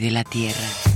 de la Tierra.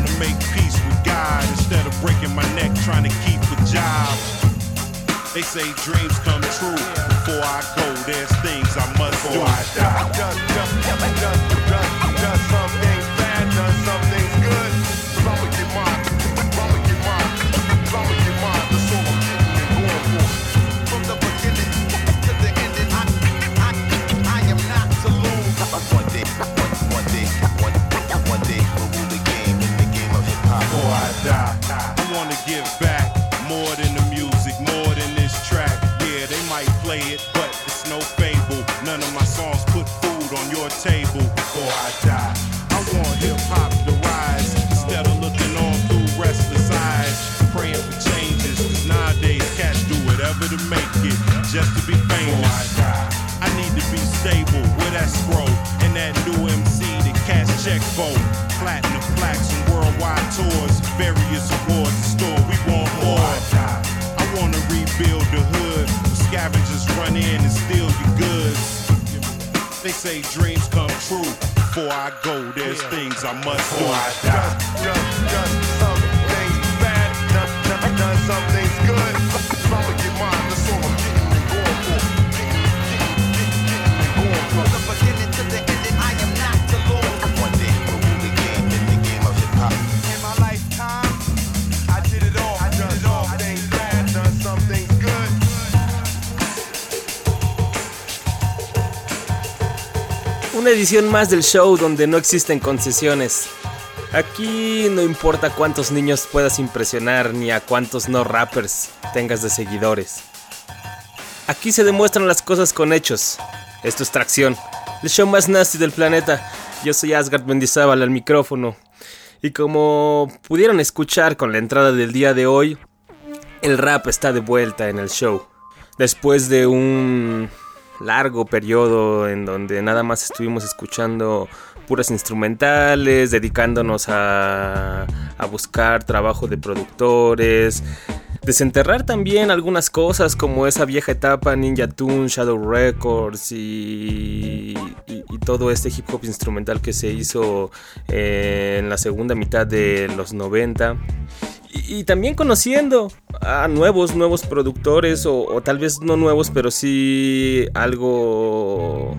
Wanna make peace with God instead of breaking my neck trying to keep a job. They say dreams come true. Before I go, there's things I must do. I die. Done, done, done, done, done, done some things bad, die. I wanna give back say dreams come true. Before I go, there's things I must do. I die. Done, done some things bad, done, done, done some things good. I'ma get mine. That's all I'm getting and going for. Getting, getting, getting, getting and going for. From the beginning to the ending, Una edición más del show donde no existen concesiones. Aquí no importa cuántos niños puedas impresionar ni a cuántos no rappers tengas de seguidores. Aquí se demuestran las cosas con hechos. Esto es Tracción, el show más nasty del planeta. Yo soy Asgard Mendizábal al micrófono. Y como pudieron escuchar con la entrada del día de hoy, el rap está de vuelta en el show. Después de un largo periodo en donde nada más estuvimos escuchando puras instrumentales, dedicándonos a, a buscar trabajo de productores, desenterrar también algunas cosas como esa vieja etapa Ninja Tune, Shadow Records y, todo este hip hop instrumental que se hizo eh, en la segunda mitad de los 90. Y, también conociendo a nuevos, nuevos productores, o, tal vez no nuevos, pero sí algo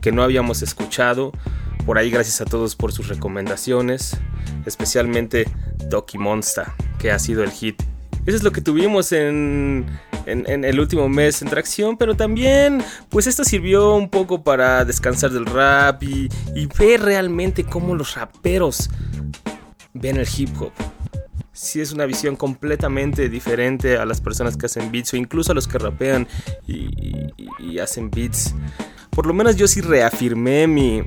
que no habíamos escuchado. Por ahí, gracias a todos por sus recomendaciones, especialmente Doki Monster, que ha sido el hit. Eso es lo que tuvimos en, en- el último mes en tracción, pero también, pues esto sirvió un poco para descansar del rap y ver realmente cómo los raperos ven el hip hop sí es una visión completamente diferente a las personas que hacen beats o incluso a los que rapean y, y- hacen beats. Por lo menos yo sí reafirmé mi,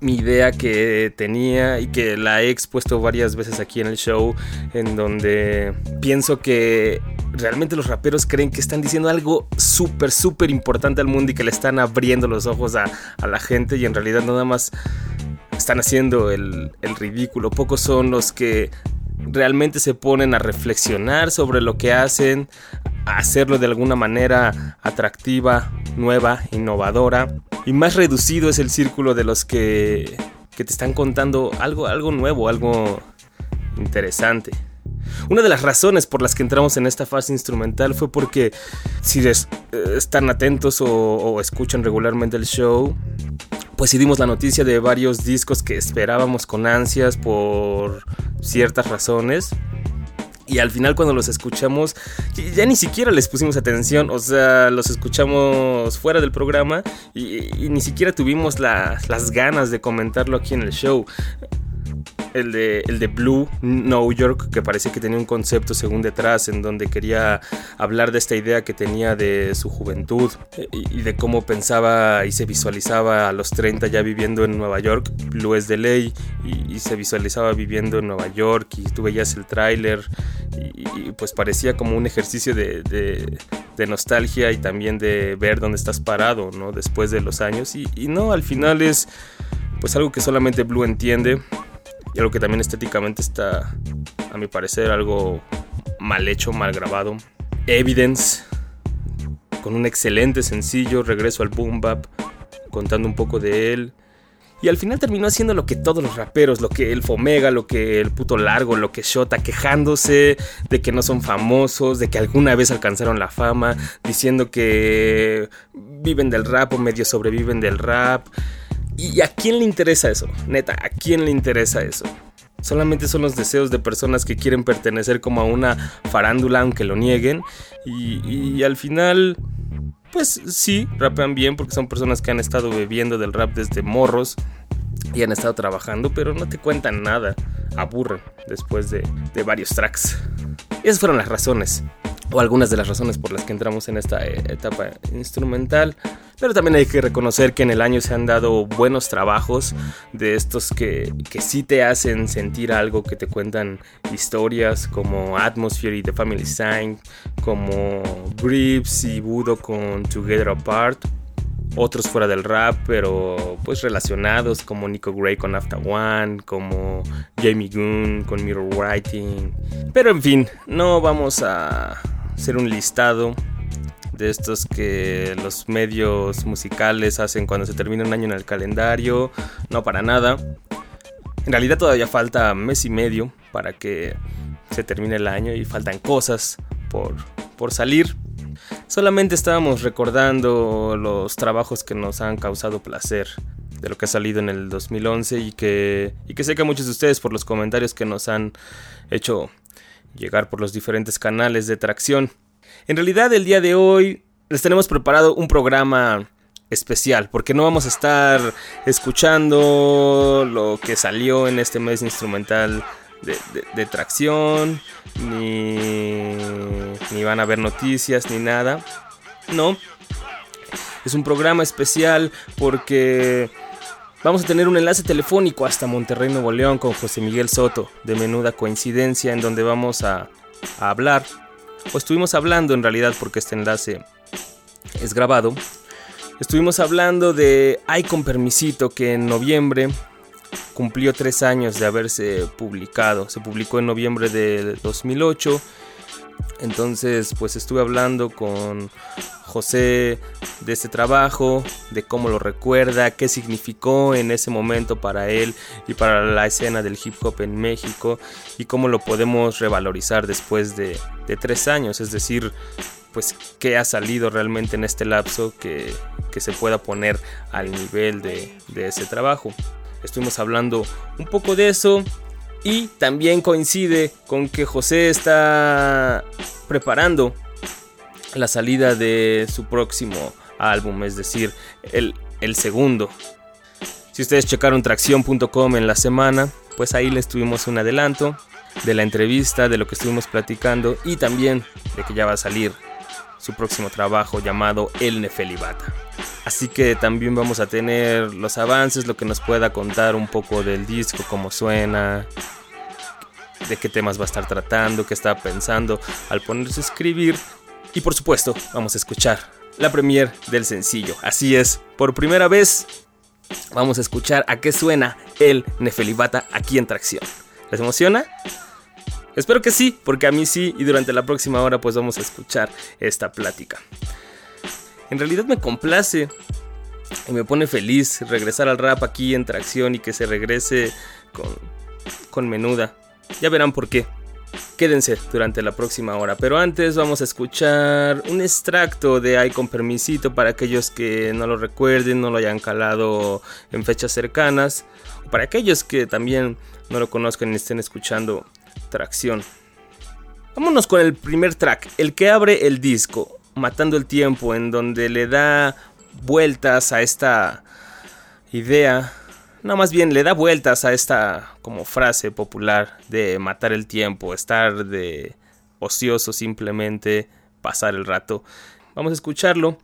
mi idea que tenía y que la he expuesto varias veces aquí en el show, en donde pienso que realmente los raperos creen que están diciendo algo súper, súper importante al mundo y que le están abriendo los ojos a, a la gente y en realidad nada más están haciendo el, el ridículo. Pocos son los que realmente se ponen a reflexionar sobre lo que hacen, hacerlo de alguna manera atractiva, nueva, innovadora. Y más reducido es el círculo de los que, que te están contando algo, algo nuevo, algo interesante. Una de las razones por las que entramos en esta fase instrumental fue porque si eh, están atentos o, o escuchan regularmente el show, pues sí dimos la noticia de varios discos que esperábamos con ansias por ciertas razones. Y al final cuando los escuchamos, ya ni siquiera les pusimos atención, o sea, los escuchamos fuera del programa y, ni siquiera tuvimos las ganas de comentarlo aquí en el show el de, el de Blue, New York, que parecía que tenía un concepto según detrás, en donde quería hablar de esta idea que tenía de su juventud y, de cómo pensaba y se visualizaba a los 30 ya viviendo en Nueva York. Blue es de ley y, se visualizaba viviendo en Nueva York y tú veías el tráiler y, pues parecía como un ejercicio de, de, nostalgia y también de ver dónde estás parado, ¿no? Después de los años y, y no, al final es pues algo que solamente Blue entiende y algo que también estéticamente está, a mi parecer, algo mal hecho, mal grabado. Evidence, con un excelente sencillo, regreso al boom bap, contando un poco de él. Y al final terminó haciendo lo que todos los raperos, lo que el Fomega, lo que el puto Largo, lo que Shota, quejándose de que no son famosos, de que alguna vez alcanzaron la fama, diciendo que viven del rap o medio sobreviven del rap. ¿Y a quién le interesa eso? Neta, ¿a quién le interesa eso? Solamente son los deseos de personas que quieren pertenecer como a una farándula aunque lo nieguen. Y, al final, pues sí, rapean bien porque son personas que han estado bebiendo del rap desde morros y han estado trabajando, pero no te cuentan nada. Aburren después de, de varios tracks. Esas fueron las razones o algunas de las razones por las que entramos en esta eh, etapa instrumental. Pero también hay que reconocer que en el año se han dado buenos trabajos de estos que, que sí te hacen sentir algo, que te cuentan historias como Atmosphere y The Family Sign, como Grips y Budo con Together Apart. Otros fuera del rap, pero pues relacionados como Nico Gray con After One, como Jamie Goon con Mirror Writing. Pero en fin, no vamos a hacer un listado de estos que los medios musicales hacen cuando se termina un año en el calendario. No para nada. En realidad todavía falta mes y medio para que se termine el año y faltan cosas por, por salir. Solamente estábamos recordando los trabajos que nos han causado placer de lo que ha salido en el 2011 y que, y que sé que muchos de ustedes por los comentarios que nos han hecho llegar por los diferentes canales de tracción. En realidad el día de hoy les tenemos preparado un programa especial porque no vamos a estar escuchando lo que salió en este mes instrumental de, tracción ni, ni van a ver noticias ni nada. No, es un programa especial porque Vamos a tener un enlace telefónico hasta Monterrey, Nuevo León con José Miguel Soto, de menuda coincidencia, en donde vamos a, hablar, o estuvimos hablando en realidad porque este enlace es grabado. Estuvimos hablando de Ay con Permisito, que en noviembre cumplió tres años de haberse publicado. Se publicó en noviembre de 2008 entonces, pues estuve hablando con José de este trabajo, de cómo lo recuerda, qué significó en ese momento para él y para la escena del hip hop en México y cómo lo podemos revalorizar después de, tres años, es decir, pues qué ha salido realmente en este lapso que, se pueda poner al nivel de, de ese trabajo. Estuvimos hablando un poco de eso, y también coincide con que José está preparando la salida de su próximo álbum, es decir, el, el segundo. Si ustedes checaron tracción.com en la semana, pues ahí les tuvimos un adelanto de la entrevista, de lo que estuvimos platicando y también de que ya va a salir su próximo trabajo llamado El Nefelibata. Así que también vamos a tener los avances, lo que nos pueda contar un poco del disco, cómo suena, de qué temas va a estar tratando, qué está pensando al ponerse a escribir. Y por supuesto, vamos a escuchar la premier del sencillo. Así es, por primera vez vamos a escuchar a qué suena el Nefelibata aquí en Tracción. ¿Les emociona? Espero que sí, porque a mí sí, y durante la próxima hora pues vamos a escuchar esta plática. En realidad me complace y me pone feliz regresar al rap aquí en tracción y que se regrese con, con menuda. Ya verán por qué. Quédense durante la próxima hora, pero antes vamos a escuchar un extracto de Ay con permisito para aquellos que no lo recuerden, no lo hayan calado en fechas cercanas, o para aquellos que también no lo conozcan y estén escuchando Tracción. Vámonos con el primer track, el que abre el disco, Matando el Tiempo, en donde le da vueltas a esta idea no, más bien le da vueltas a esta como frase popular de matar el tiempo, estar de ocioso simplemente, pasar el rato. Vamos a escucharlo.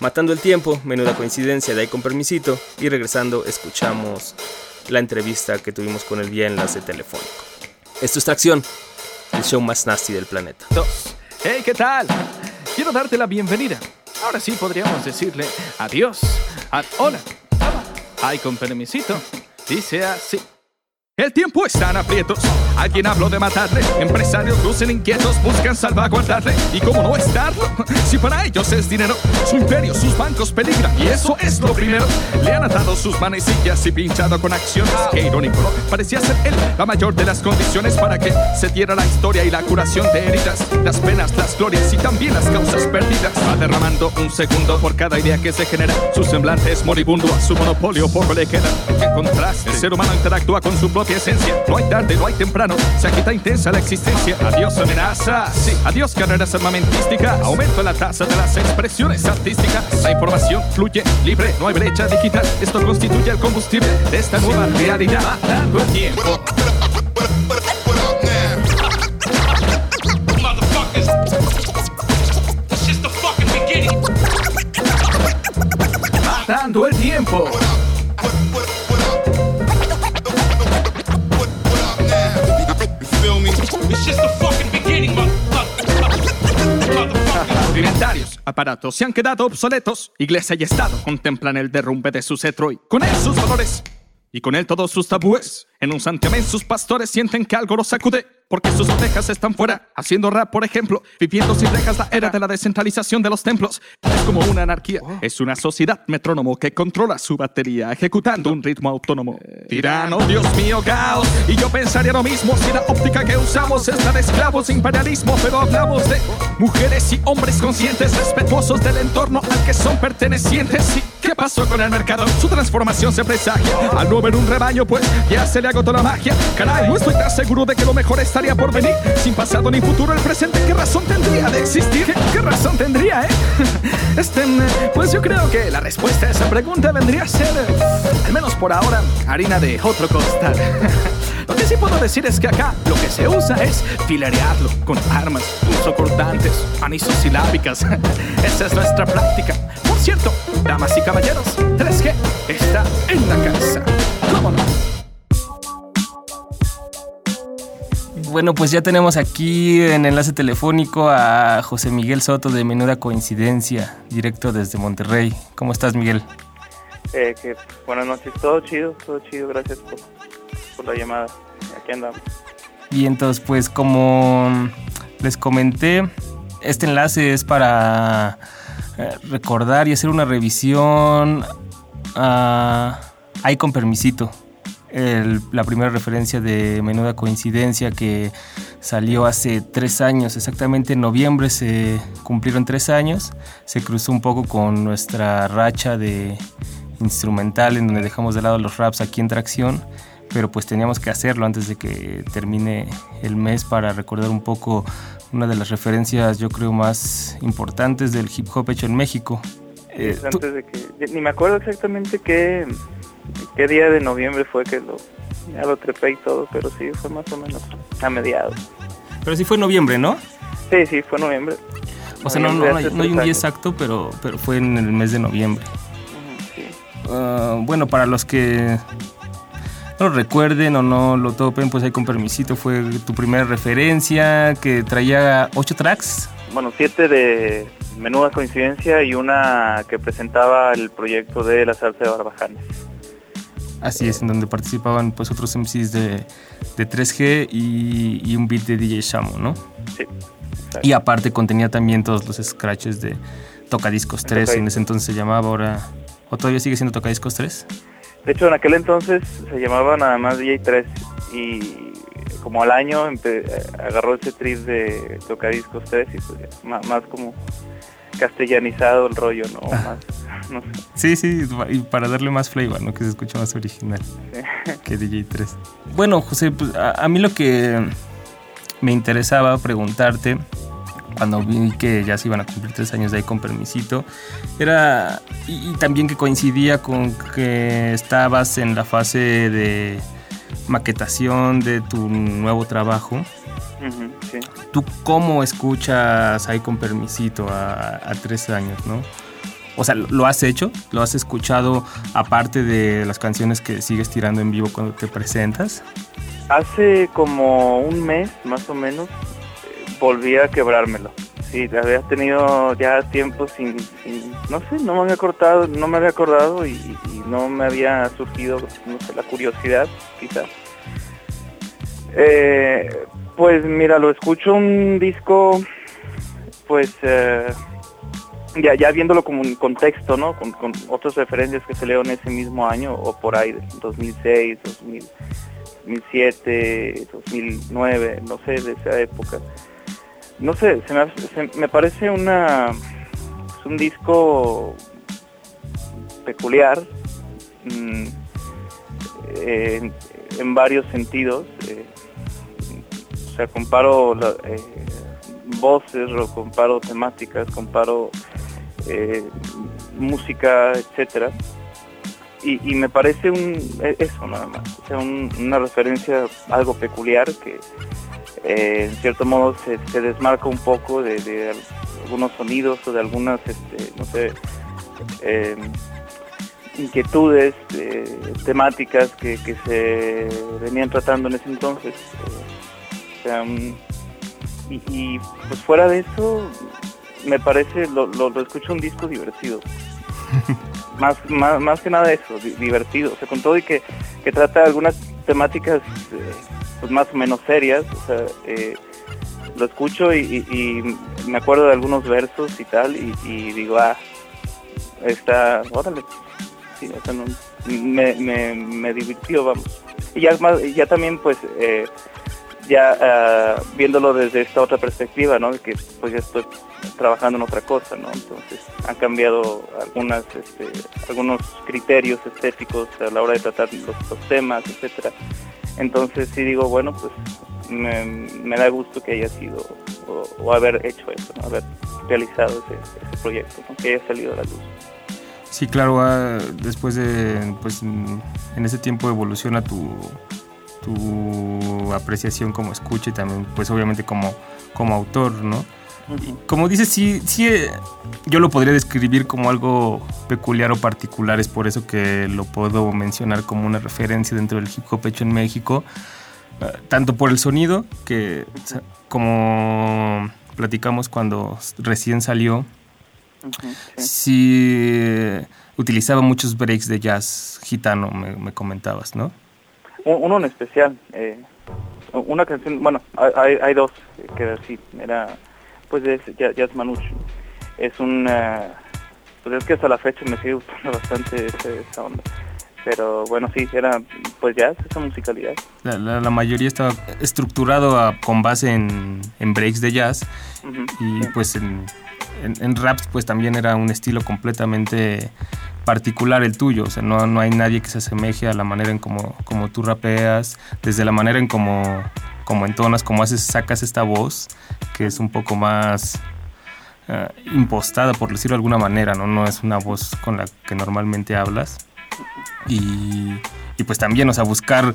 Matando el tiempo, menuda coincidencia de ahí con permisito. Y regresando escuchamos la entrevista que tuvimos con el vía enlace telefónico. Esto es Tracción, el show más nasty del planeta. Hey, ¿qué tal? Quiero darte la bienvenida. Ahora sí podríamos decirle adiós. Ad hola. Ay, con permisito. Dice así. El tiempo está en aprietos. Alguien habló de matarle. Empresarios lucen inquietos, buscan salvaguardarle. ¿Y cómo no estarlo? Si para ellos es dinero, su imperio, sus bancos peligran. Y eso es lo primero. Le han atado sus manecillas y pinchado con acciones. Qué irónico. Parecía ser él la mayor de las condiciones para que se diera la historia y la curación de heridas. Las penas, las glorias y también las causas perdidas. Va derramando un segundo por cada idea que se genera. Su semblante es moribundo, a su monopolio poco le queda. ¿Qué contraste? El ser humano interactúa con su propia esencia. No hay tarde, no hay temprano, se agita intensa la existencia. Adiós amenaza, sí, adiós carreras armamentísticas. Aumento en la tasa de las expresiones artísticas. La información fluye libre, no hay brecha digital. Esto constituye el combustible de esta nueva realidad. Matando el tiempo. Matando el tiempo. Inventarios, aparatos se han quedado obsoletos. Iglesia y Estado contemplan el derrumbe de su cetro y con él sus valores. Y con él todos sus tabúes. En un santiamén sus pastores sienten que algo los sacude. Porque sus ovejas están fuera, haciendo rap, por ejemplo, viviendo sin rejas la era de la descentralización de los templos. Es como una anarquía, es una sociedad metrónomo que controla su batería, ejecutando un ritmo autónomo. Tirano, Dios mío, caos. Y yo pensaría lo mismo si la óptica que usamos es la de esclavos e imperialismo, pero hablamos de mujeres y hombres conscientes, respetuosos del entorno al que son pertenecientes. ¿Y qué pasó con el mercado? Su transformación se presagia. Al no ver un rebaño, pues ya se le agotó la magia. Caray, no estoy tan seguro de que lo mejor estaría por venir. Sin pasado ni futuro, el presente, ¿qué razón tendría de existir? ¿Qué, qué razón tendría, eh? Este, pues yo creo que la respuesta a esa pregunta vendría a ser, al menos por ahora, harina de otro costal. Lo que sí puedo decir es que acá lo que se usa es filerearlo con armas, punzocortantes, anisosilábicas. Esa es nuestra práctica. Por cierto, damas y caballeros, 3G está en la casa. ¿Cómo no? Bueno, pues ya tenemos aquí en enlace telefónico a José Miguel Soto de Menuda Coincidencia, directo desde Monterrey. ¿Cómo estás, Miguel? Eh, que buenas noches, todo chido, todo chido, gracias por, la llamada. Y entonces, pues como les comenté, este enlace es para eh, recordar y hacer una revisión a Ay con permisito. La primera referencia de Menuda Coincidencia que salió hace tres años, exactamente en noviembre se cumplieron tres años. Se cruzó un poco con nuestra racha de instrumental en donde dejamos de lado los raps aquí en Tracción, pero pues teníamos que hacerlo antes de que termine el mes para recordar un poco una de las referencias yo creo más importantes del hip hop hecho en México. Eh, Antes de que, ni me acuerdo exactamente qué, qué día de noviembre fue que lo, ya lo trepé y todo, pero sí, fue más o menos a mediados. pero sí fue en noviembre, ¿no? Sí, sí, fue noviembre. O sea, no, no, hay, no hay un día exacto, pero, pero fue en el mes de noviembre. Sí. Ah, bueno, para los que no lo recuerden o no lo topen, pues ahí con permisito fue tu primera referencia que traía ocho tracks. Bueno, siete de menuda coincidencia y una que presentaba el proyecto de la salsa de barbajanes. Así es, en donde participaban pues otros MCs de, de 3G y, y un beat de DJ Shamo, ¿no? Sí. Y aparte contenía también todos los scratches de Tocadiscos 3, en ese entonces se llamaba, ahora... ¿O todavía sigue siendo Tocadiscos 3? De hecho, en aquel entonces se llamaba nada más DJ3 y como al año agarró ese trip de Tocadiscos 3 y pues ya, más, como castellanizado el rollo, ¿no? Más, no sé. Sí, sí, y para darle más flavor, ¿no? Que se escucha más original que DJ3. Bueno, José, pues a, a mí lo que me interesaba preguntarte cuando vi que ya se iban a cumplir tres años de ahí con permisito, era, y, y también que coincidía con que estabas en la fase de maquetación de tu nuevo trabajo. Sí. ¿Tú cómo escuchas ahí con permisito a, a tres años, no? O sea, ¿lo has hecho? ¿Lo has escuchado aparte de las canciones que sigues tirando en vivo cuando te presentas? Hace como un mes, más o menos, volví a quebrármelo. Sí, había tenido ya tiempo sin, sin- no sé, no me había cortado, no me había acordado y, no me había surgido, no sé, la curiosidad, quizás. Eh, pues mira, lo escucho un disco, pues eh, ya, ya viéndolo como un contexto, ¿no? Con, con otras referencias que se leo en ese mismo año o por ahí, 2006, 2000. 2007, 2009, no sé, de esa época. No sé, se me, me parece una un disco peculiar mm, en, en varios sentidos. eh, o sea, comparo eh, voces, comparo temáticas, comparo eh, música, etcétera y, me parece un e- eso nada más o sea un- una referencia algo peculiar que eh, en cierto modo se, se desmarca un poco de, de al- algunos sonidos o de algunas este, no sé eh, inquietudes eh, temáticas que, que se venían tratando en ese entonces eh, o sea, un- y, y, pues fuera de eso me parece lo, lo, lo escucho un disco divertido. Más, más, más que nada eso, di- divertido, o sea, con todo y que, que trata algunas temáticas pues más o menos serias, o sea, eh, lo escucho y, me acuerdo de algunos versos y tal, y, digo, ah, está, órale, sí, o sea, me, divirtió, vamos. Y ya, también, pues, eh, ya ah, viéndolo desde esta otra perspectiva, ¿no? Que pues ya estoy trabajando en otra cosa, ¿no? Entonces han cambiado algunas, este, algunos criterios estéticos a la hora de tratar los, los temas, etcétera. Entonces sí digo, bueno, pues me, da gusto que haya sido o, haber hecho eso, haber realizado ese, proyecto, que haya salido a la luz. Sí, claro, ah, después de, pues, en ese tiempo evoluciona tu, tu apreciación como escucha y también, pues, obviamente como, como autor, ¿no? Como dices, sí, sí, eh, yo lo podría describir como algo peculiar o particular, es por eso que lo puedo mencionar como una referencia dentro del hip hop hecho en México, eh, tanto por el sonido, que como platicamos cuando recién salió, sí. utilizaba muchos breaks de jazz gitano, me, me comentabas, ¿no? Un- Uno en especial, eh, una canción, bueno, hay, hay- dos que sí, era pues de ese Jazz Jazz Manouche. Es una, pues es que hasta la fecha me sigue gustando bastante esa onda. Pero bueno, sí, era pues jazz, esa musicalidad. La, la- la mayoría estaba estructurado a- con base en, en breaks de jazz Ujú, y sí. pues en, en- en raps pues también era un estilo completamente particular el tuyo, o sea, no, no hay nadie que se asemeje a la manera en como, como tú rapeas, desde la manera en como, como entonas, como haces, sacas esta voz, que es un poco más eh, impostada, por decirlo de alguna manera, ¿no? No es una voz con la que normalmente hablas. Y, y pues también, o sea, buscar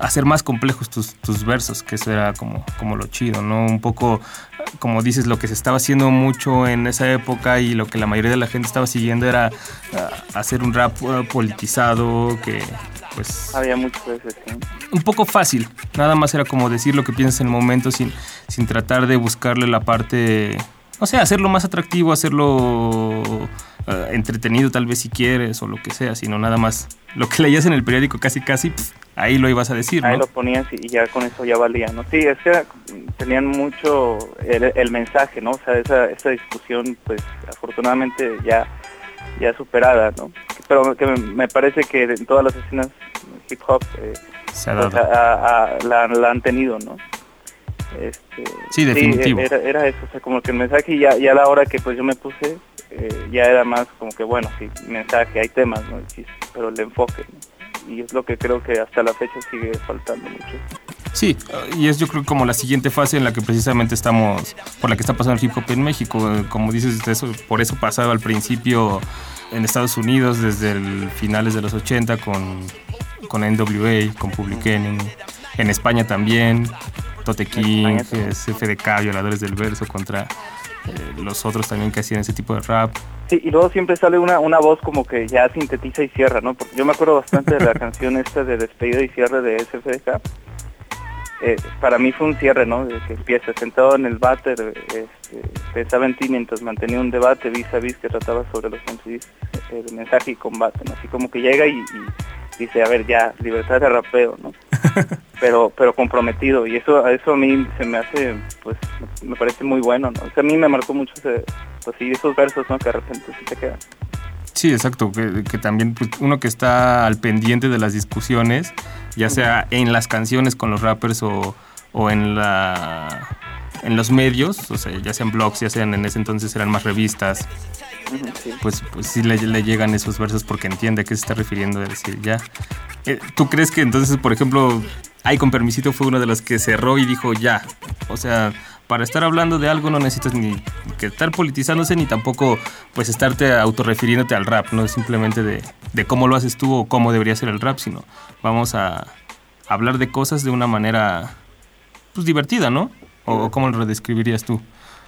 hacer más complejos tus, tus versos, que eso era como, como lo chido, ¿no? Un poco, eh, como dices, lo que se estaba haciendo mucho en esa época y lo que la mayoría de la gente estaba siguiendo era eh, hacer un rap eh, politizado, que pues Había muchas veces, sí. un poco fácil. Nada más era como decir lo que piensas en el momento sin, sin tratar de buscarle la parte no sé, hacerlo más atractivo, hacerlo eh, entretenido tal vez si quieres o lo que sea, sino nada más lo que leías en el periódico casi casi, pf, ahí lo ibas a decir, Ahí ¿no? lo ponías y ya con eso ya valía, ¿no? Sí, es que tenían mucho el, el mensaje, ¿no? O sea, esa, esa discusión, pues, afortunadamente ya, ya superada, ¿no? Pero que me, parece que en todas las escenas hip hop eh, Se ha pues, dado. a- a- la, la han tenido, ¿no? Este, Sí, definitivo. era, era eso, o sea, como que el mensaje ya, ya a la hora que pues yo me puse, eh, ya era más como que, bueno, sí, mensaje, hay temas, ¿no? Sí, pero el enfoque, ¿no? Y es lo que creo que hasta la fecha sigue faltando mucho. Sí, y es yo creo como la siguiente fase en la que precisamente estamos, por la que está pasando el hip hop en México. Como dices, eso, por eso pasaba al principio en Estados Unidos desde el finales de los 80 con, con NWA, con Public Enemy. En España también, Tote King, también. FDK, Violadores del Verso, contra eh, los otros también que hacían ese tipo de rap. Sí, y luego siempre sale una, una voz como que ya sintetiza y cierra, ¿no? Porque yo me acuerdo bastante de la canción esta de despedida y cierre de SFDK. Eh, para mí fue un cierre, ¿no? De que empieza sentado en el váter, este, pensaba en ti mientras mantenía un debate vis a vis que trataba sobre los MCs, eh, de mensaje y combate, ¿no? Así como que llega y, y dice, a ver, ya, libertad de rapeo, ¿no? pero pero comprometido y eso eso a mí se me hace pues me parece muy bueno no o sea a mí me marcó mucho ese, pues sí esos versos no que de repente sí te quedan Sí, exacto, que, que también pues, uno que está al pendiente de las discusiones, ya sea en las canciones con los rappers o, o en la en los medios, o sea, ya sean blogs, ya sean en ese entonces eran más revistas, sí. pues, pues sí le, le llegan esos versos porque entiende a qué se está refiriendo de decir ya. Eh, ¿Tú crees que entonces, por ejemplo, Ay con permisito fue uno de los que cerró y dijo ya? O sea, para estar hablando de algo no necesitas ni que estar politizándose ni tampoco pues estarte autorrefiriéndote al rap, no es simplemente de, de cómo lo haces tú o cómo debería ser el rap, sino vamos a hablar de cosas de una manera pues divertida, ¿no? ¿O cómo lo describirías tú?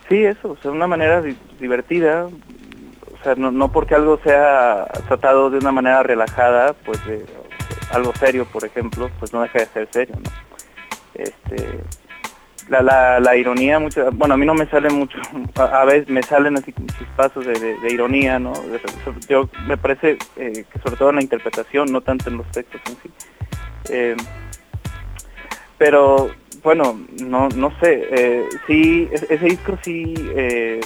Sí, eso, o sea, una manera di- divertida, o sea, no, no porque algo sea tratado de una manera relajada, pues de algo serio, por ejemplo, pues no deja de ser serio, ¿no? Este, la, la, la ironía, mucho, bueno, a mí no me sale mucho, a, veces me salen así chispazos de, de- de ironía, ¿no? Yo me parece eh, que sobre todo en la interpretación, no tanto en los textos en sí. Eh, pero bueno, no no sé, eh, sí, es- ese disco sí eh,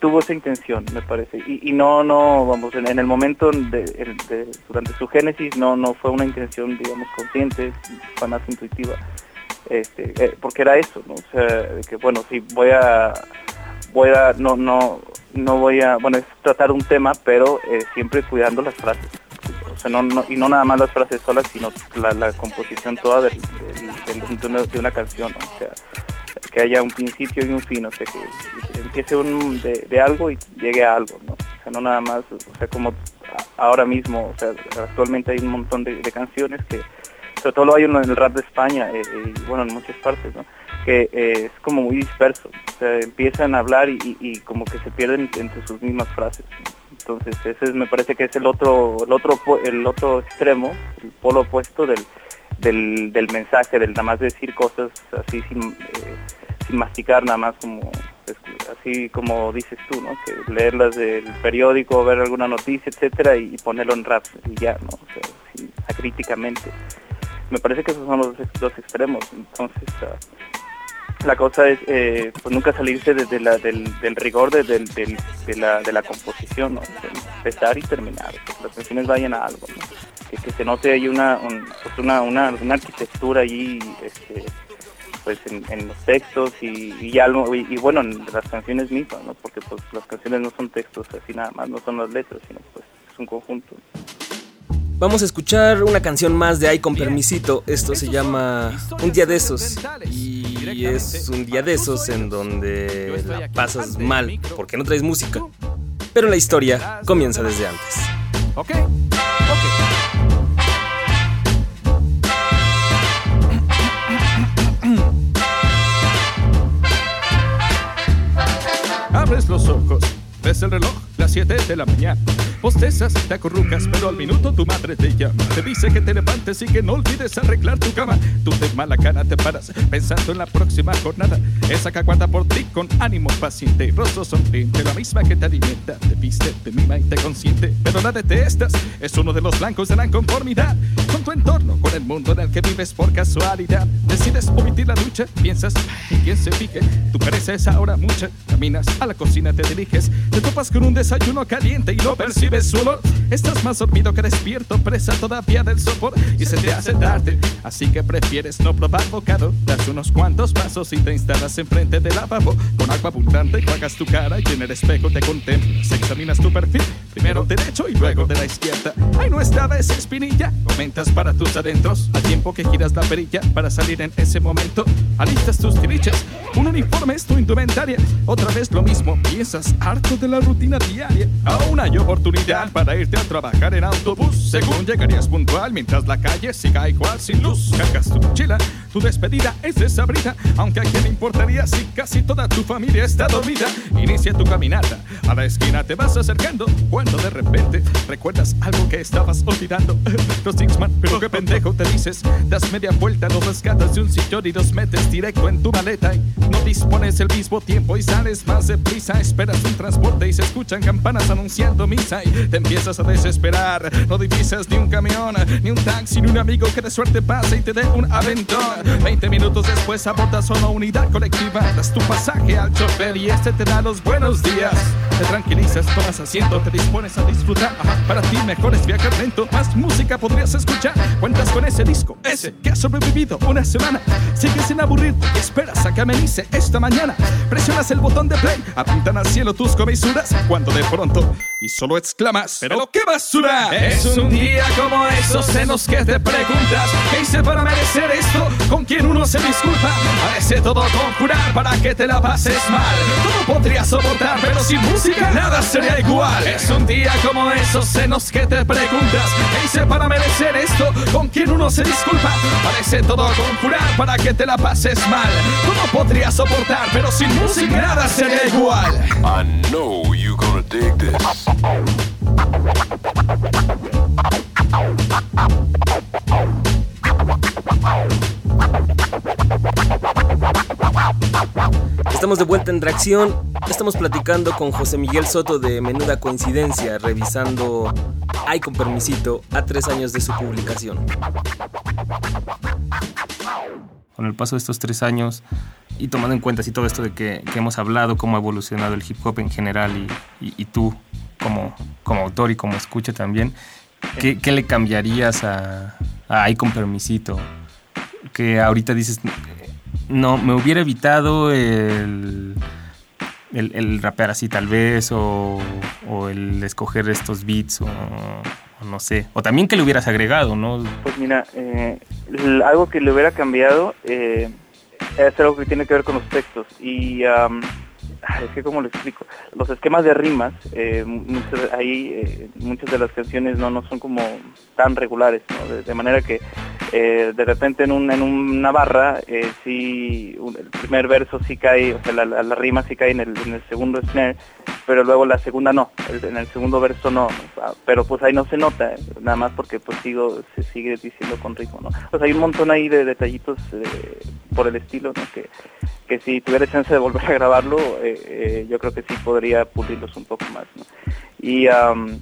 tuvo esa intención, me parece, y, y no, no, vamos, en, el momento durante su génesis no no fue una intención, digamos, consciente, fue más intuitiva, este, eh, porque era eso, ¿no? O sea, que bueno, sí, voy a, voy a, no, no, no voy a, bueno, es tratar un tema, pero eh, siempre cuidando las frases. O sea, no, no- y no nada más las frases solas, sino la, la composición toda del- de, de una canción. ¿no? O sea, que haya un principio y un fin, o sea, que empiece un, de, algo y llegue a algo, ¿no? O sea, no nada más, o sea, como ahora mismo, o sea, actualmente hay un montón de canciones que, sobre todo lo hay en el rap de España, eh, y bueno, en muchas partes, ¿no? Que eh, es como muy disperso, o sea, empiezan a hablar y, como que se pierden entre sus mismas frases. Entonces, ese es- me parece que es el otro, el otro, el otro extremo, el polo opuesto del, del, mensaje, del nada más decir cosas así sin, eh, sin masticar, nada más como así como dices tú, ¿no? Que leerlas del periódico, ver alguna noticia, etcétera, y, ponerlo en rap y ya, ¿no? Acríticamente. Me parece que esos son los dos extremos. Entonces, ah, la cosa es eh, pues nunca salirse desde la, del, rigor de, del- de, la, de la composición, empezar y terminar, las canciones vayan a algo, ¿no? que, que se note ahí una, un- pues una, una, una arquitectura allí este, pues en, los textos y, y algo y, y bueno en las canciones mismas, ¿no? porque pues las canciones no son textos así nada más, no son las letras, sino pues es un conjunto. Vamos a escuchar una canción más de Ay con permisito. Esto se llama Un día de esos. Y es un día de esos en donde la pasas mal porque no traes música. Pero la historia comienza desde antes. Abres los ojos, ves el reloj, las 7 de la mañana. Postezas, te acurrucas, pero al minuto tu madre te llama. Te dice que te levantes y que no olvides arreglar tu cama. Tú de mala cara te paras pensando en la próxima jornada. Esa que aguanta por ti con ánimo paciente. Rostro sonriente, la misma que te alimenta. Te viste, te mima y te consiente. Pero la detestas, es uno de los blancos de la inconformidad. Con tu entorno, con el mundo en el que vives por casualidad. Decides omitir la ducha, piensas, ¿y quién se fije? Tu pereza es ahora mucha. Caminas a la cocina, te diriges. Te topas con un desayuno caliente y no percibes su olor. Estás más dormido que despierto, presa todavía del sopor y se te hace tarde. Así que prefieres no probar bocado. Das unos cuantos pasos y te instalas enfrente del lavabo. Con agua abundante juegas tu cara y en el espejo te contemplas. Examinas tu perfil, primero derecho y luego de la izquierda. Ay, no estaba esa espinilla. Comentas para tus adentros, al tiempo que giras la perilla para salir en ese momento. Alistas tus tirichas, un uniforme es tu indumentaria. Otra vez lo mismo, piensas harto de la rutina diaria. Aún hay oportunidad para irte a trabajar en autobús. Según llegarías puntual mientras la calle siga igual sin luz. Cargas tu mochila, tu despedida es desabrida. Aunque a quién le importaría si casi toda tu familia está dormida. Inicia tu caminata, a la esquina te vas acercando. De repente recuerdas algo que estabas olvidando. Los Dixman, pero qué pendejo te dices. Das media vuelta, los rescatas de un sillón y los metes directo en tu maleta. No dispones el mismo tiempo y sales más deprisa. Esperas un transporte y se escuchan campanas anunciando misa. Y te empiezas a desesperar. No divisas ni un camión, ni un taxi, ni un amigo que de suerte pase y te dé un aventón. Veinte minutos después abordas una unidad colectiva. Das tu pasaje al chofer y este te da los buenos días. Te tranquilizas, tomas asiento, te dispones a disfrutar. Para ti mejor es viajar lento, más música podrías escuchar. Cuentas con ese disco, ese que ha sobrevivido una semana. Sigues sin aburrirte y esperas a que amenice esta mañana. Presionas el botón de play, apuntan al cielo tus comisuras. Cuando de pronto, y solo exclamas, ¿pero qué basura? Es un día como esos en los que te preguntas, ¿qué hice para merecer esto? ¿Con quién uno se disculpa? Parece todo conjurar para que te la pases mal. Todo podría soportar, pero sin música nada sería igual. Día como esos en los que te preguntas, ¿qué hice para merecer esto? ¿Con quién uno se disculpa? Parece todo conjurar para que te la pases mal. Todo podría soportar, pero sin música nada sería igual. I know you gonna dig this. Estamos de vuelta en Tracción. Estamos platicando con José Miguel Soto de Menuda Coincidencia, revisando Ay con permisito a tres años de su publicación. Con el paso de estos tres años y tomando en cuenta así todo esto de que, hemos hablado, cómo ha evolucionado el hip hop en general y, tú como, como autor y como escucha también, ¿qué, qué le cambiarías a, a Ay con permisito? Que ahorita dices, no, me hubiera evitado el, el, el rapear así tal vez, o, o el escoger estos beats, o, o no sé. O también que le hubieras agregado, ¿no? Pues mira, eh, algo que le hubiera cambiado eh, es algo que tiene que ver con los textos. Y am, es que, ¿cómo lo explico? Los esquemas de rimas, eh, muchas, ahí eh, muchas de las canciones no, no son como tan regulares, de, manera que eh, de repente en, un, en una barra, eh, sí, el primer verso sí cae, o sea, la, la- la rima sí cae en el, en el segundo snare, pero luego la segunda no, en el segundo verso no, Ah, pero pues ahí no se nota, eh, nada más porque pues sigo, se sigue diciendo con ritmo, ¿no? Sea, hay un montón ahí de detallitos eh, por el estilo, ¿no? Que, que si tuviera chance de volver a grabarlo, eh, yo creo que sí podría pulirlos un poco más, ¿no? Y am,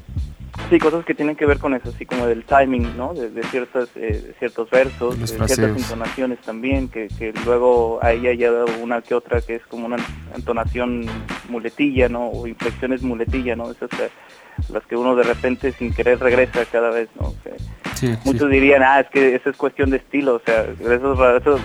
sí, cosas que tienen que ver con eso, así como del timing, ¿no? De, de ciertas, eh, ciertos versos, de ciertas entonaciones también, que, que luego ahí haya dado una que otra que es como una entonación muletilla, ¿no? O inflexiones muletilla, ¿no? Esas eh, las que uno de repente sin querer regresa cada vez, ¿no? O sea, Sí, Muchos dirían, ah, es que eso es cuestión de estilo, o sea, esos, esos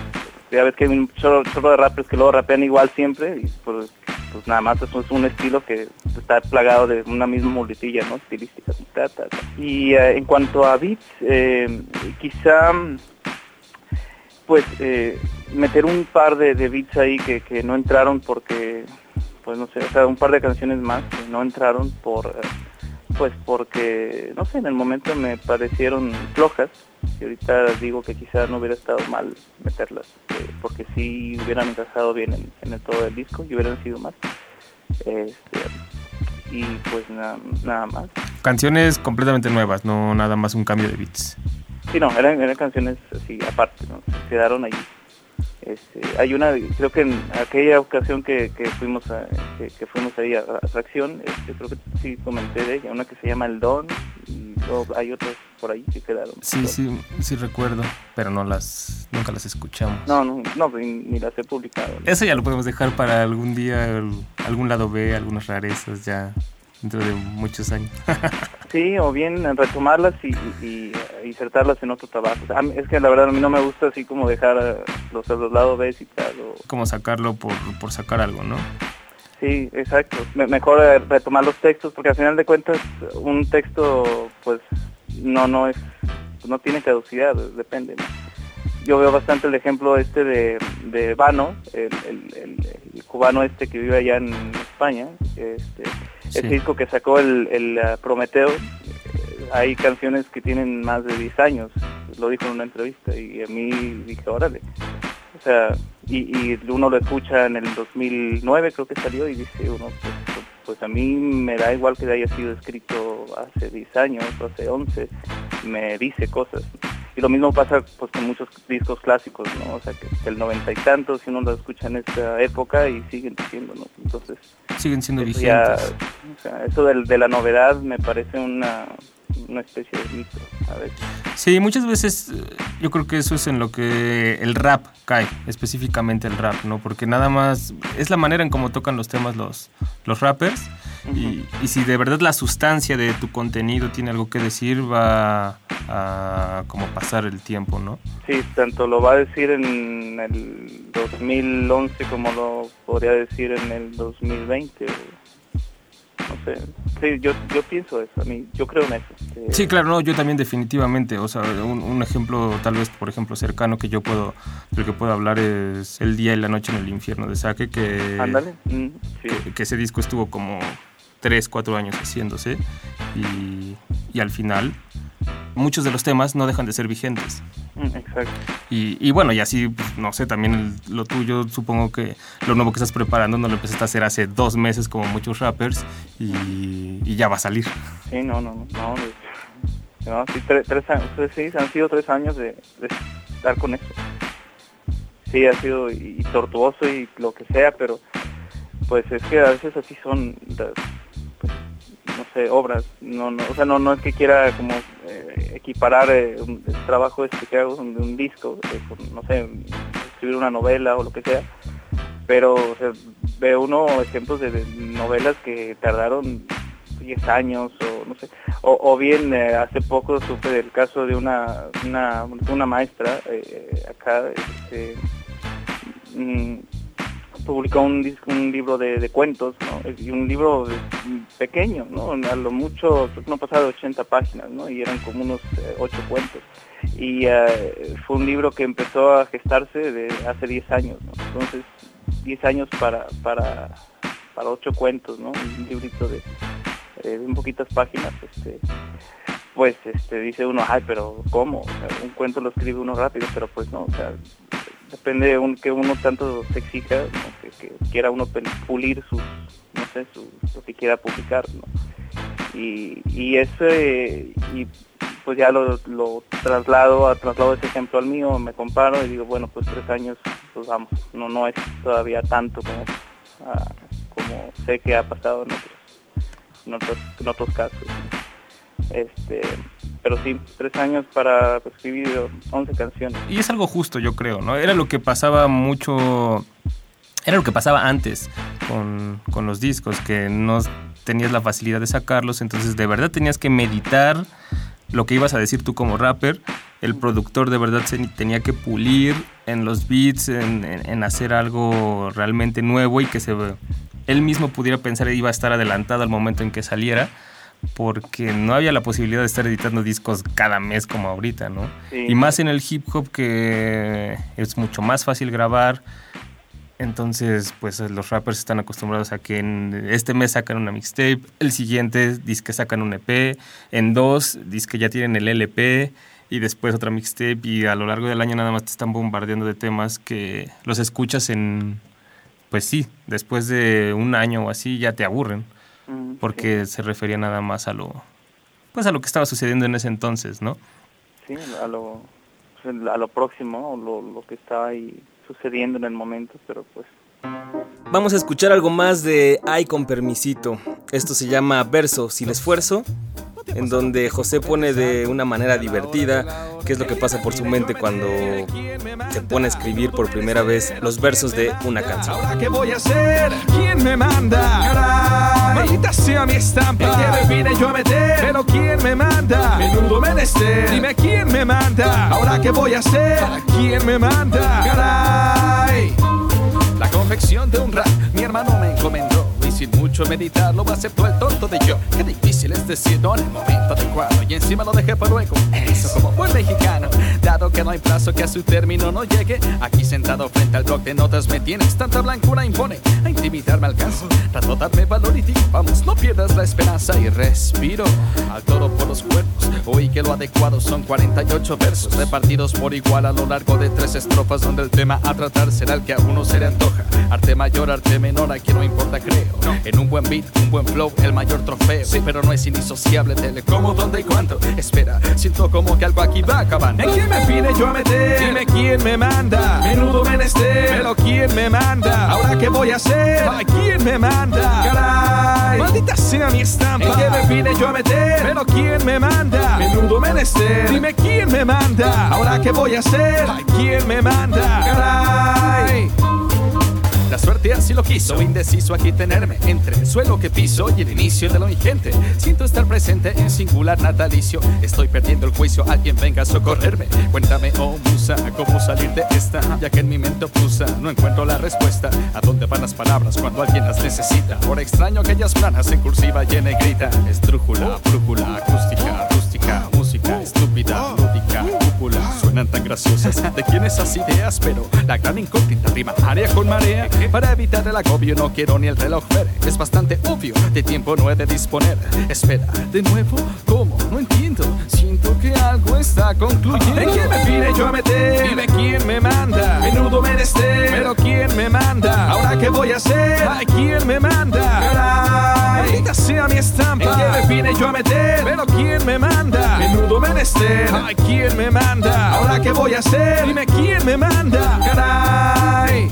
ya ves que hay un chorro, chorro de rappers que luego rapean igual siempre, y pues, pues nada más es un estilo que está plagado de una misma muletilla, ¿no? Estilística. ta. Y eh, en cuanto a beats, eh, quizá pues eh, meter un par de, beats ahí que, que no entraron porque, pues no sé, o sea, un par de canciones más que no entraron por, pues porque, no sé, en el momento me parecieron flojas y ahorita digo que quizá no hubiera estado mal meterlas, eh, porque sí hubieran encajado bien en, en el todo del disco y hubieran sido más. Este, y pues nada, nada más. canciones completamente nuevas, no nada más un cambio de beats. Sí, no, eran, eran canciones así aparte, ¿no? Quedaron ahí. Este, hay una, creo que en aquella ocasión que, que fuimos a, que, que fuimos ahí a, Atracción, este, creo que sí comenté de ella, una que se llama El Don, y hay otras por ahí que quedaron. Sí, sí, sí recuerdo, pero no las, nunca las escuchamos. No, no, no, ni, ni las he publicado. ¿no? Eso ya lo podemos dejar para algún día, el- algún lado B, algunas rarezas ya dentro de muchos años. Sí, o bien retomarlas y, y- y, insertarlas en otro trabajo. A mí- es que la verdad a mí no me gusta así como dejar los, los lados B y tal. o- Como sacarlo por, por sacar algo, ¿no? Sí, exacto. Me- mejor eh, retomar los textos porque al final de cuentas un texto pues no no es no tiene caducidad, depende. ¿no? Yo veo bastante el ejemplo este de, de Vano, el, el- el- el cubano este que vive allá en España, este, Sí. ese disco que sacó el, el uh, Prometeo, eh, hay canciones que tienen más de 10 años, lo dijo en una entrevista y a mí dije, órale. O sea, y, y uno lo escucha en el 2009 creo que salió y dice uno, pues, pues, a mí me da igual que haya sido escrito hace 10 años o hace 11, me dice cosas. Y lo mismo pasa pues con muchos discos clásicos, ¿no? O sea, que del noventa y tantos, si uno lo escucha en esta época y siguen diciendo, ¿no? Entonces, Siguen siendo ya, vigentes. o sea, eso de, la novedad me parece una, una especie de mito a veces. Sí, muchas veces eh, yo creo que eso es en lo que el rap cae, específicamente el rap, ¿no? Porque nada más es la manera en cómo tocan los temas los, los rappers y, y si de verdad la sustancia de tu contenido tiene algo que decir, va a como pasar el tiempo, ¿no? Sí, tanto lo va a decir en el 2011 como lo podría decir en el 2020. No sé. Sí, yo, yo pienso eso, a mí, yo creo en eso. que- Sí, claro, no, yo también definitivamente, o sea, un, un ejemplo tal vez, por ejemplo, cercano que yo puedo, del que puedo hablar es El día y la noche en el infierno de Saque, que... Ándale. mm, sí. que, que ese disco estuvo como 3, 4 años haciéndose y, y al final muchos de los temas no dejan de ser vigentes. Mm, Exacto. Y, y bueno, y así, pues, no sé, también el- lo tuyo, supongo que lo nuevo que estás preparando no lo empezaste a hacer hace dos meses como muchos rappers y, y ya va a salir. Sí, no, no, no. no, sí, tre- tres, años, pues, sí, han sido tres años de, de estar con eso. Sí, ha sido y, y tortuoso y lo que sea, pero pues es que a veces así son las, no sé, obras. No, no, o sea, no, no es que quiera como eh, equiparar eh, un- el trabajo este que hago de un disco, eh, no sé, escribir una novela o lo que sea, pero o sea, ve uno ejemplos de, novelas que tardaron 10 años o no sé o, bien eh, hace poco supe del caso de una una, una maestra acá este, mm, publicó un, dis- un libro de, cuentos ¿no? y un libro pequeño no a lo mucho no pasaba de 80 páginas no y eran como unos eh, ocho cuentos y eh, fue un libro que empezó a gestarse de hace 10 años ¿no? entonces 10 años para para para ocho cuentos no un librito de eh, de un poquitas páginas, este, pues este, dice uno, ay, pero ¿cómo? Un cuento lo escribe uno rápido, pero pues no, o sea, depende de que uno tanto se exija, que, quiera uno pulir sus, no sé, su, lo que quiera publicar. Y, y ese, y pues ya lo, lo traslado, a, traslado ese ejemplo al mío, me comparo y digo, bueno, pues tres años, pues vamos, no, no es todavía tanto como, ah, como sé que ha pasado en otros en otros, en otros casos. Este, pero sí, tres años para escribir 11 canciones. Y es algo justo, yo creo, ¿no? Era lo que pasaba mucho. Era lo que pasaba antes con, con los discos, que no tenías la facilidad de sacarlos, entonces de verdad tenías que meditar lo que ibas a decir tú como rapper. El productor de verdad tenía que pulir en los beats, en, en- hacer algo realmente nuevo y que se, él mismo pudiera pensar iba a estar adelantado al momento en que saliera, porque no había la posibilidad de estar editando discos cada mes como ahorita, ¿no? Sí. Y más en el hip hop que es mucho más fácil grabar. Entonces, pues los rappers están acostumbrados a que en este mes sacan una mixtape, el siguiente dice que sacan un EP, en dos dice que ya tienen el LP y después otra mixtape y a lo largo del año nada más te están bombardeando de temas que los escuchas en, pues sí, después de un año o así ya te aburren Mm, porque se refería nada más a lo, pues a lo que estaba sucediendo en ese entonces, ¿no? Sí, a lo, a lo próximo, lo, lo que estaba ahí sucediendo en el momento, pero pues Vamos a escuchar algo más de Ay con permisito. Esto se llama Verso sin esfuerzo, en donde José pone de una manera divertida qué es lo que pasa por su mente cuando se pone a escribir por primera vez los versos de una canción. ¿Ahora qué voy a hacer? ¿Quién me manda? Mi estampa. ¿En qué me vine yo a meter? Pero ¿quién me manda? Menudo menester. Dime quién me manda. ¿Ahora qué voy a hacer? ¿Quién me manda? Caray. La confección de un rap, mi hermano me encomendó. Mucho meditar, lo aceptó el tonto de yo. Qué difícil es decir no en el momento adecuado. Y encima lo dejé para luego. Eso como buen mexicano. Dado que no hay plazo que a su término no llegue. Aquí sentado frente al bloc de notas me tienes. Tanta blancura impone. A intimidarme alcanzo. Trato darme valor y digo, vamos, no pierdas la esperanza. Y respiro al toro por los cuerpos. Oí que lo adecuado son 48 versos. Repartidos por igual a lo largo de tres estrofas. Donde el tema a tratar será el que a uno se le antoja. Arte mayor, arte menor, aquí no importa, creo. En un buen beat, un buen flow, el mayor trofeo. Sí, pero no es indisociable, tele, cómo, dónde y cuándo. Espera, siento como que algo aquí va acabando. ¿En quién me vine yo a meter? Dime quién me manda. Menudo menester, pero quién me manda. Ahora qué voy a hacer? ¿A quién me manda? Caray, maldita sea mi estampa. ¿En qué me vine yo a meter? Pero quién me manda. Menudo menester, dime quién me manda. Ahora qué voy a hacer? ¿A quién me manda? Caray. La suerte así lo quiso, indeciso aquí tenerme entre el suelo que piso y el inicio de lo ingente. Siento estar presente en singular natalicio. Estoy perdiendo el juicio, alguien venga a socorrerme. Cuéntame, oh musa, cómo salir de esta, ya que en mi mente obtusa no encuentro la respuesta. ¿A dónde van las palabras cuando alguien las necesita? Por extraño aquellas planas en cursiva y en negrita. Estrújula, brújula, acústica, rústica, música estúpida, lúdica, Suenan tan graciosas. ¿De quién esas ideas? Pero la gran incógnita rima área con marea. Para evitar el agobio no quiero ni el reloj ver. Es bastante obvio, de tiempo no he de disponer. Espera, de nuevo, ¿cómo? No entiendo. Siento que algo está concluyendo. ¿En quién me vine yo a meter? Dime quién me manda. Menudo menester. Pero quién me manda. Ahora qué voy a hacer? ¿A quién me manda? Maldita sea mi estampa. ¿En qué me vine yo a meter? Pero quién me manda. Menudo menester. ¿A quién me manda? Ahora qué voy a hacer? Dime quién me manda. Caray.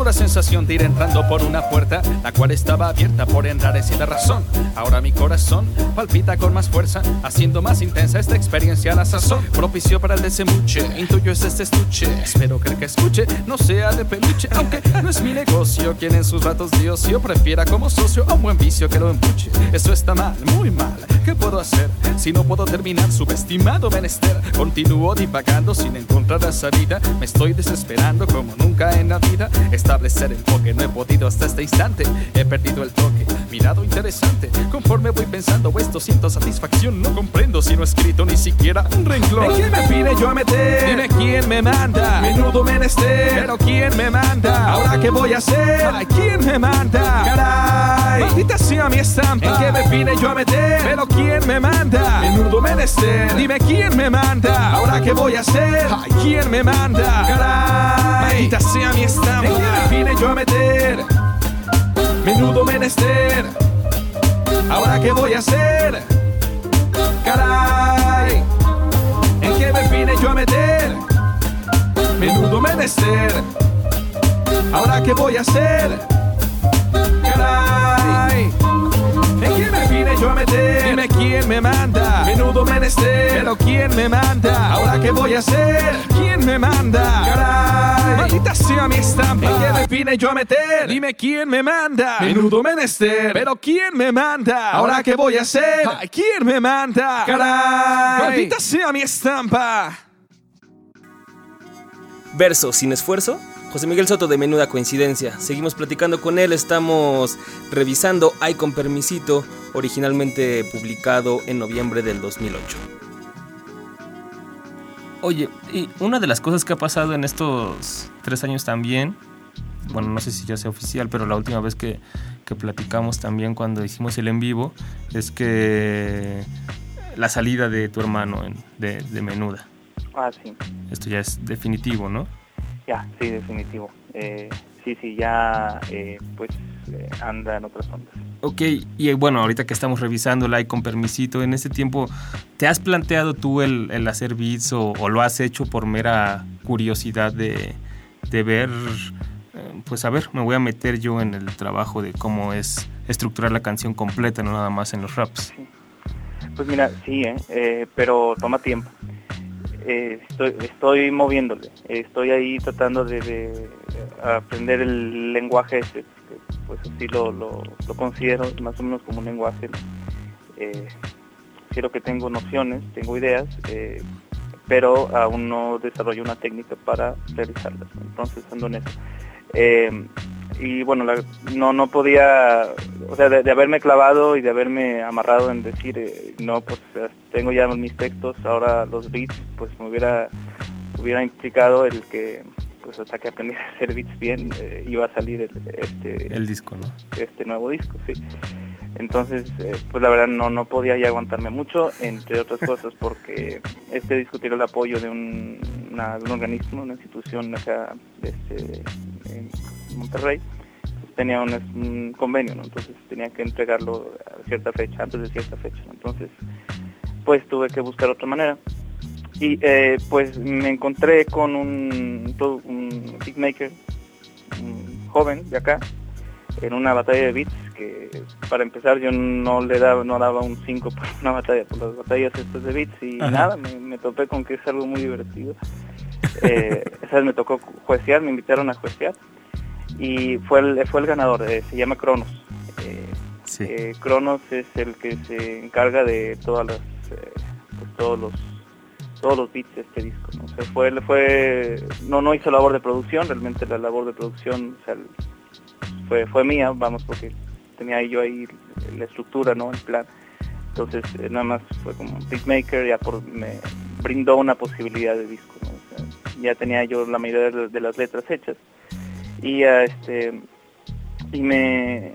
Tengo la sensación de ir entrando por una puerta, la cual estaba abierta por enrarecida razón. Ahora mi corazón palpita con más fuerza, haciendo más intensa esta experiencia a la sazón. Propicio para el desembuche, intuyo es este estuche. Espero que el que escuche no sea de peluche, aunque no es mi negocio. Quien en sus ratos de ocio prefiera como socio a un buen vicio que lo empuche. Eso está mal, muy mal. ¿Qué puedo hacer si no puedo terminar subestimado menester? Continúo divagando sin encontrar la salida. Me estoy desesperando como nunca en la vida. Establecer enfoque no he podido hasta este instante. He perdido el toque, mirado interesante. Conforme voy pensando esto siento satisfacción. No comprendo si no he escrito ni siquiera un renglón. ¿En quién me vine yo a meter? Dime quién me manda. Menudo menester, pero quién me manda. Ahora qué voy a hacer? ¿A quién me manda? Caray, maldita sea mi estampa. ¿En qué me vine yo a meter? Pero quién me manda. Menudo menester, dime quién me manda. Ahora qué voy a hacer? ¿A quién me manda? Caray, maldita sea mi estampa. ¿En qué me vine yo a meter? Menudo menester. Ahora qué voy a hacer? Caray, ¿en qué me vine yo a meter? Menudo menester. Ahora qué voy a hacer? Caray. ¿En quién me vine yo a meter? Dime quién me manda. Menudo menester. Pero quién me manda. Ahora qué voy a hacer? ¿Quién me manda? Caray. Maldita sea mi estampa. ¿En qué me vine yo a meter? Dime quién me manda. Menudo menester. Pero quién me manda. Ahora qué voy a hacer? ¿Quién me manda? Caray. Maldita sea mi estampa. Verso sin esfuerzo. José Miguel Soto de Menuda Coincidencia. Seguimos platicando con él, estamos revisando Ay con Permisito, originalmente publicado en noviembre del 2008. Oye, y una de las cosas que ha pasado en estos tres años también, bueno, no sé si ya sea oficial, pero la última vez que, que platicamos también cuando hicimos el en vivo, es que la salida de tu hermano en- de, de Menuda. Ah, sí, Esto ya es definitivo, ¿no? Ya, sí, definitivo. Eh, sí, sí, ya, eh, pues eh, anda en otras ondas. Ok, y bueno, ahorita que estamos revisándola y con permisito, en este tiempo, ¿te has planteado tú el, el hacer beats o, o lo has hecho por mera curiosidad de, de ver, eh, pues a ver, me voy a meter yo en el trabajo de cómo es estructurar la canción completa, no nada más en los raps? Pues mira, sí, ¿eh? Eh, pero toma tiempo. Eh, estoy, moviéndole, eh, estoy ahí tratando de, de aprender el lenguaje ese, que, pues así lo, lo, considero más o menos como un lenguaje. Eh, quiero que tengo nociones, tengo ideas, eh, pero aún no desarrollo una técnica para realizarlas. Entonces ando en eso. Y bueno, la- no no podía, o sea, de, de haberme clavado y de haberme amarrado en decir, eh, no, pues tengo ya mis textos, ahora los beats, pues me hubiera hubiera implicado el que, pues hasta que aprendiera a hacer beats bien, eh, iba a salir el, este El disco, ¿no? este nuevo disco, sí. Entonces, eh, pues la verdad no, no podía ya aguantarme mucho, entre otras cosas porque este disco tiene el apoyo de un, una- de un organismo, una institución acá este, en Monterrey. Tenía un, un convenio, ¿no? entonces tenía que entregarlo a cierta fecha, antes de cierta fecha. ¿no? Entonces, pues tuve que buscar otra manera. Y eh, pues me encontré con un, un beatmaker, un joven de acá, en una batalla de beats que para empezar yo no le daba no daba un 5 por una batalla por las batallas estas de beats y Ajá. nada me, me topé con que es algo muy divertido eh, esa vez me tocó juecear me invitaron a juecear y fue el fue el ganador eh, se llama Cronos Eh, Sí. eh, Cronos es el que se encarga de todas las pues, todos los todos los beats de este disco ¿no? O sea, fue fue no no hizo labor de producción realmente la labor de producción o sea, fue fue mía vamos porque tenía yo ahí la estructura no el plan entonces nada más fue como un beatmaker ya por me brindó una posibilidad de disco ¿no? O sea, ya tenía yo la mayoría de, de las letras hechas y ah, este y me,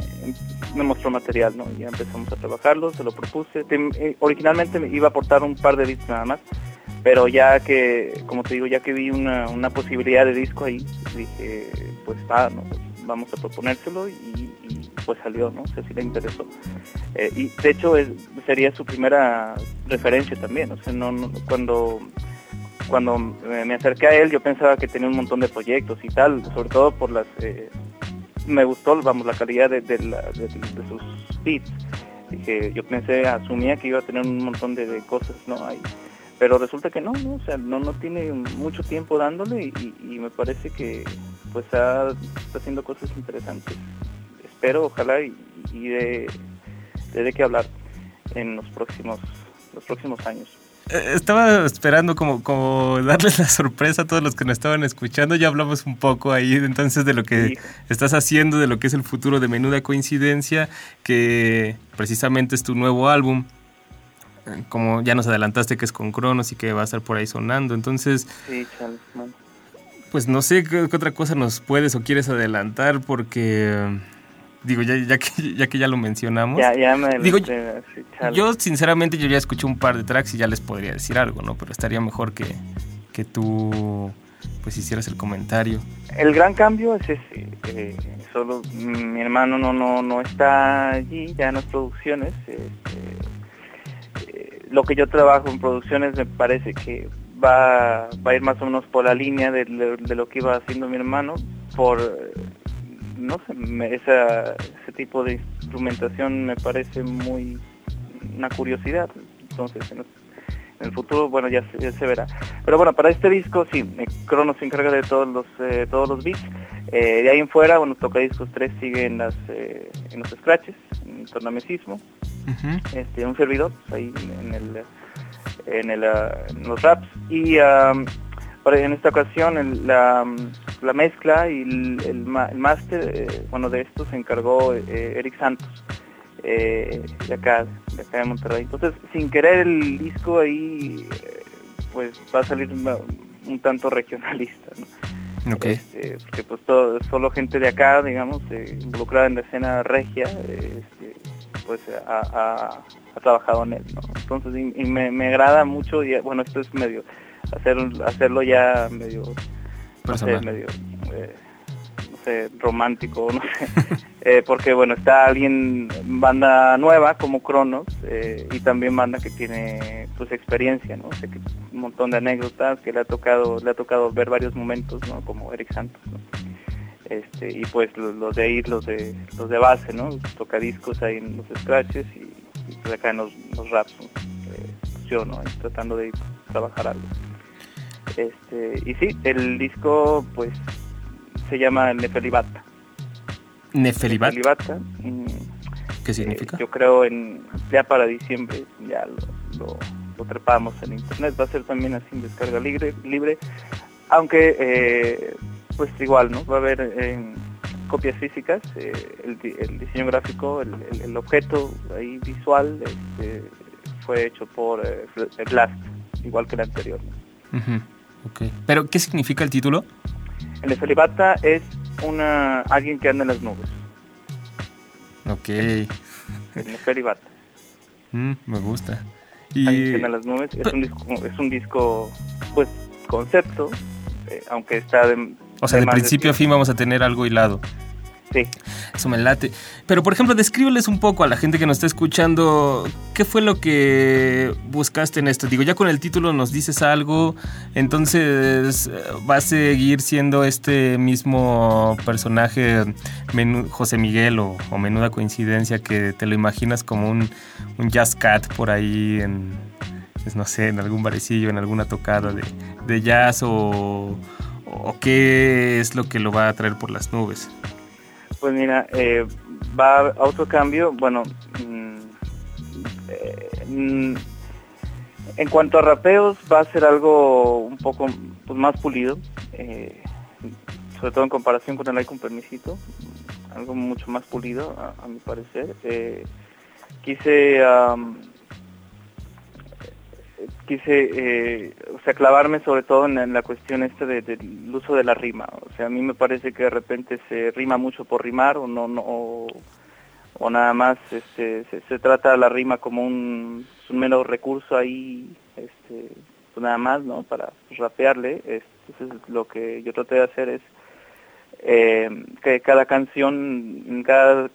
me mostró material, ¿no? Ya empezamos a trabajarlo, se lo propuse. Eh, originalmente me iba a aportar un par de beats nada más, pero ya que, como te digo, ya que vi una, una posibilidad de disco ahí, dije, pues va, ¿no? Pues vamos a proponérselo y, y, pues salió, ¿no? Sea, sí le interesó. Eh, y de hecho es- sería su primera referencia también, o sea, no, no- cuando cuando me acerqué a él yo pensaba que tenía un montón de proyectos y tal, sobre todo por las eh, me gustó vamos la calidad de, sus beats. Dije, yo pensé, asumía que iba a tener un montón de, cosas, ¿no? Ahí. Pero resulta que no, ¿no? O sea, no, no tiene mucho tiempo dándole y, me parece que pues está, haciendo cosas interesantes. Espero, ojalá, y, de, de qué hablar en los próximos, los próximos años. Eh, Estaba esperando como, como darles la sorpresa a todos los que nos estaban escuchando. Ya hablamos un poco ahí entonces de lo que Sí. estás haciendo, de lo que es el futuro de Menuda Coincidencia, que precisamente es tu nuevo álbum. Eh, Como ya nos adelantaste que es con Cronos y que va a estar por ahí sonando. Entonces, Sí, chale, pues no sé qué, qué otra cosa nos puedes o quieres adelantar porque... Digo, ya, ya, que, ya que ya lo mencionamos. Ya, ya me Digo, sí. Yo, sinceramente, yo ya escuché un par de tracks y ya les podría decir algo, ¿no? Pero estaría mejor que, que tú, pues, hicieras el comentario. El gran cambio es ese. eh, solo mi hermano no no no está allí ya en las producciones. este, eh, lo que yo trabajo en producciones me parece que va, va a ir más o menos por la línea de, de- de lo que iba haciendo mi hermano, por no sé, me- esa, ese tipo de instrumentación me parece muy una curiosidad. Entonces, en, el futuro, bueno, ya se, ya se verá. Pero bueno, para este disco, sí, eh, Cronos se encarga de todos los eh, todos los beats. Eh, de ahí en fuera, bueno, Toca Discos 3 sigue en, las, eh, en los scratches, en el tornamesismo. Este, un servidor, pues, ahí en, el, en, el, ah, en los raps. Y para- en esta ocasión el- la, la mezcla y el, el, máster, eh, bueno, de esto se encargó eh, Eric Santos. eh, de acá, de acá de Monterrey. Entonces, sin querer el disco ahí, eh, pues va a salir una- un tanto regionalista, ¿no? Ok. Este, porque pues todo, solo gente de acá, digamos, involucrada en la escena regia, este, pues ha, ha- ha trabajado en él, ¿no? Entonces, y, y me, me agrada mucho, y bueno, esto es medio, hacer, hacerlo ya medio, no sé, medio, eh, no sé, romántico, no sé, Eh, porque bueno, está alguien, banda nueva como Cronos, eh, y también banda que tiene pues experiencia, ¿no? O sea, que un montón de anécdotas que le ha tocado, le ha tocado ver varios momentos, ¿no? Como Eric Santos, ¿no? Este, y pues los, los de ahí, los de, los de base, ¿no? Tocadiscos ahí en los scratches y, y pues acá en los, los raps, ¿no? Yo, ¿no? Tratando de trabajar algo. Este, y sí, el disco pues se llama Nefelibata. Nefelibat, Nefelibata, mm, ¿qué eh, significa? yo creo en ya para diciembre ya lo, lo, lo trepamos en internet. Va a ser también así en descarga libre, libre aunque eh, pues igual, ¿no? Va a haber eh, copias físicas, el, di- el diseño gráfico, el, el- el objeto ahí visual este, fue hecho por Blast, igual que el anterior. Ok. ¿Pero qué significa el título? El de Felibata es una alguien que anda en las nubes, Ok, el Nefelibata. mm, me gusta. Alguien Y... que anda en las nubes es un disco, es un disco pues concepto, eh, aunque está de O sea, de principio a fin vamos a tener algo hilado. Eso me late. Pero, por ejemplo, descríbeles un poco a la gente que nos está escuchando qué fue lo que buscaste en esto. Digo, ya con el título nos dices algo, entonces eh, va a seguir siendo este mismo personaje, José Miguel o, o Menuda Coincidencia, que te lo imaginas como un, jazz cat por ahí en, pues, no sé, en algún barecillo, en alguna tocada de, jazz o qué es lo que lo va a traer por las nubes. Pues mira, eh, va a otro cambio, bueno, mm, eh, mm, en cuanto a rapeos va a ser algo un poco pues, más pulido, eh, sobre todo en comparación con el Ay con Permisito, algo mucho más pulido a, a mi parecer. Eh, quise am, quise eh, o sea clavarme sobre todo en, la cuestión esta de- del uso de la rima. O sea a mí me parece que de repente se rima mucho por rimar o no no o, nada más este se, se trata la rima como un, un mero recurso ahí este pues nada más no para rapearle. Entonces lo que yo traté de hacer es eh, que cada canción en cada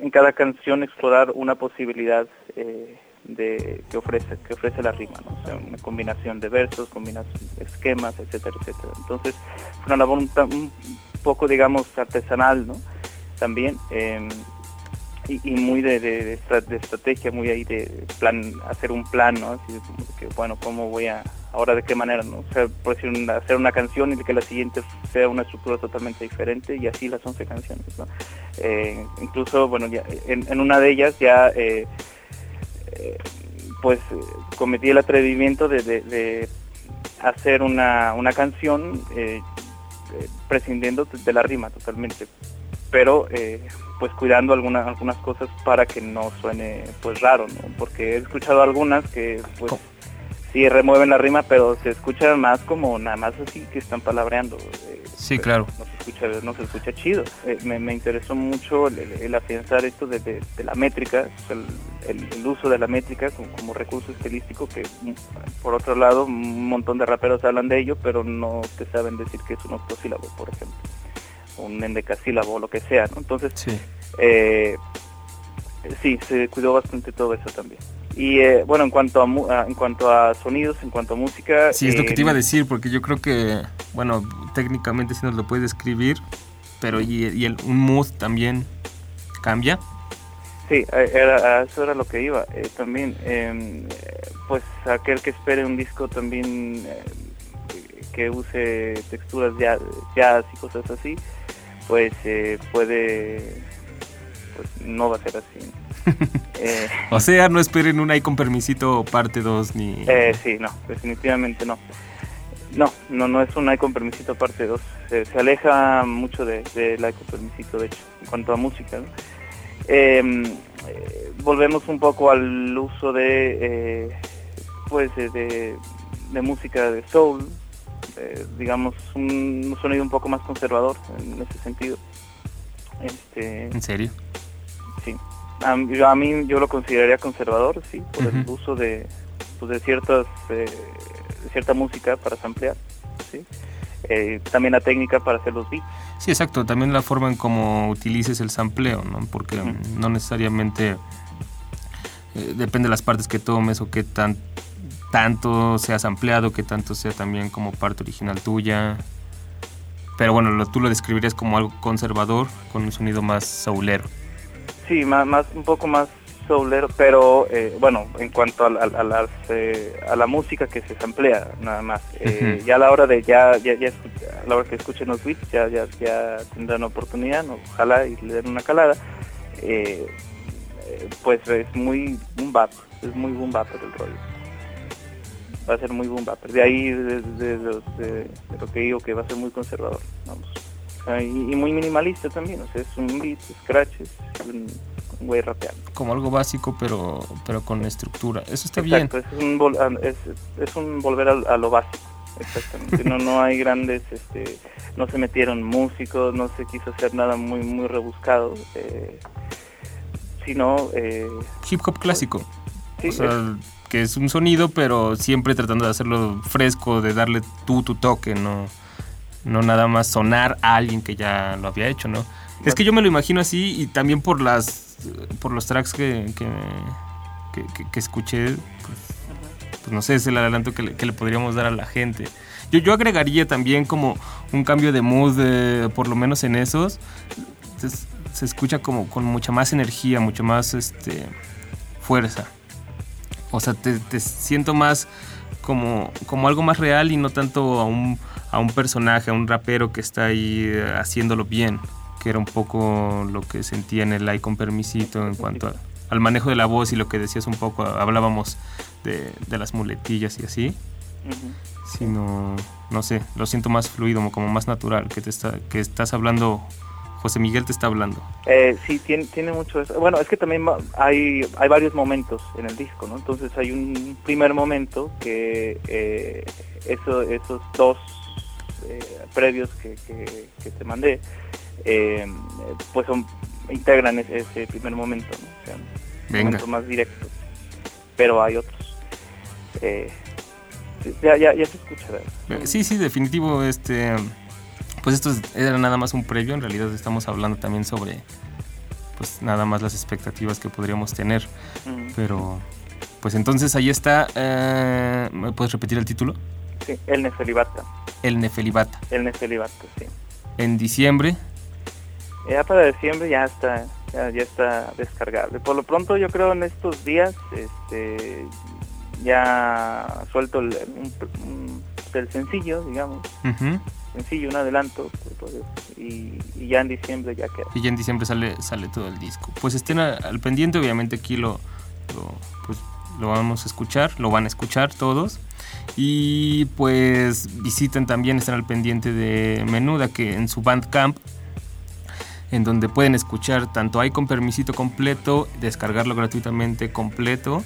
en cada canción explorar una posibilidad eh, de que ofrece que ofrece la rima, ¿no? Sea, una combinación de versos, combinación esquemas, etcétera, etcétera. Entonces, fue una labor un, un poco, digamos, artesanal, ¿no? También eh, y, muy de, de- de estra- de estrategia, muy ahí de plan, hacer un plan, ¿no? Así de que, bueno, cómo voy a, ahora de qué manera, ¿no? O sea, por hacer una canción y que la siguiente sea una estructura totalmente diferente y así las 11 canciones, ¿no? Eh, incluso, bueno, ya en, en una de ellas ya, eh, pues, cometí el atrevimiento de, de- hacer una, una canción eh, eh, prescindiendo de la rima totalmente, pero eh, pues cuidando algunas algunas cosas para que no suene pues raro, ¿no? Porque he escuchado algunas que pues. Sí remueven la rima, pero se escuchan más como nada más así que están palabreando. eh, Sí, claro. No se escucha, no se escucha chido. Eh, me, me interesó mucho el, afianzar esto de, de- de la métrica, el, el- el uso de la métrica como, como recurso estilístico que mm, por otro lado un montón de raperos hablan de ello, pero no te saben decir que es un octosílabo, por ejemplo, un endecasílabo o lo que sea, ¿no? Entonces, Sí. eh, sí, se cuidó bastante todo eso también. Y eh, bueno, en cuanto a, mu- a- en cuanto a sonidos, en cuanto a música... Sí, es lo que eh, te iba a decir, porque yo creo que, bueno, técnicamente sí nos lo puedes describir, pero y, y el, un mood también cambia. Sí, eh, era, a eso era lo que iba. eh, también, eh, pues aquel que espere un disco también eh, que use texturas jazz, jazz y cosas así, pues eh, puede, pues no va a ser así. Eh, O sea, no esperen un ahí con permisito parte 2 ni... Eh, sí, no, definitivamente no. No, no, no es un con permisito parte 2. Se, se aleja mucho de, de la con permisito, de hecho, en cuanto a música. ¿no? Eh, eh, volvemos un poco al uso de, eh, pues, de, música de soul, digamos, un sonido un poco más conservador en ese sentido. Este, ¿En serio? Sí. A, a mí yo lo consideraría conservador, sí, por el uso de, pues, de ciertas eh, cierta música para samplear, sí. eh, también la técnica para hacer los beats. Sí, exacto. También la forma en cómo utilices el sampleo, ¿no? Porque no necesariamente eh, depende de las partes que tomes o qué tan, tanto seas ampliado, que tanto sea también como parte original tuya. Pero bueno, lo- tú lo describirías como algo conservador, con un sonido más soulero. Sí, más, más un poco más soulero, pero eh, bueno, en cuanto a, la- a las, eh, a la música que se samplea, nada más. Eh. Ya a la hora de ya, ya, ya a la hora que escuchen los beats, ya, ya, ya tendrán oportunidad, ¿no? ojalá y le den una calada. Eh, eh, pues es muy boom bap, es muy boom bap el rollo. Va a ser muy boom bap. De ahí de, de- de- de- de lo que digo que va a ser muy conservador, vamos. Sea, y, y muy minimalista también, o sea, es un beat, scratches, un, un güey rapeando. Como algo básico, pero, pero con estructura. Eso está bien. Es un, ah, es, es un volver a, a lo básico, exactamente. no, no hay grandes, este, no se metieron músicos, no se quiso hacer nada muy, muy rebuscado, eh, sino, eh, Hip hop clásico. sí, O sea, que es un sonido, pero siempre tratando de hacerlo fresco, de darle tú tu toque, no, no nada más sonar a alguien que ya lo había hecho, ¿no? Es que yo me lo imagino así y también por las por los tracks que, que, que- escuché, pues, pues no sé, es el adelanto que le, que le podríamos dar a la gente. Yo, yo agregaría también como un cambio de mood, eh, por lo menos en esos. Se, se escucha como con mucha más energía, mucho más este, fuerza. O sea, te, te siento más como, como algo más real y no tanto a un, a un personaje, a un rapero que está ahí eh, haciéndolo bien, que era un poco lo que sentía en el like con permisito en cuanto a- al manejo de la voz y lo que decías un poco, hablábamos de, de las muletillas y así, ujú. sino, no sé, lo siento más fluido, como más natural, que, te está, que estás hablando, José Miguel te está hablando. Eh, sí, tiene, tiene mucho eso. Bueno, es que también hay, hay varios momentos en el disco, ¿no? Entonces hay un primer momento que eh, eso, esos dos eh, previos que, que, que te mandé, eh, pues son, integran ese, ese primer momento, ¿no? O sea, un Venga. momento más directo. Pero hay otros. Eh, ya, ya, ya se escucha, ¿verdad? Sí, sí, definitivo. Este, pues esto es- era nada más un previo. En realidad estamos hablando también sobre, pues nada más las expectativas que podríamos tener. Mm, Pero, pues entonces ahí está. eh, ¿Me puedes repetir el título? sí, el Nefelibata. El Nefelibata. El Nefelibata, sí. En diciembre. Ya para diciembre ya está, ya, ya está descargable. Por lo pronto yo creo en estos días, este, ya suelto el, un- un- el sencillo, digamos, ujú, sencillo, un adelanto, pues, y, y ya en diciembre ya queda. Y ya en diciembre sale, sale todo el disco. Pues estén a- al pendiente, obviamente aquí lo, lo, pues, lo vamos a escuchar, lo van a escuchar todos. Y pues visiten también, estén al pendiente de Menuda, que en su Bandcamp, en donde pueden escuchar tanto hay con permisito completo, descargarlo gratuitamente completo.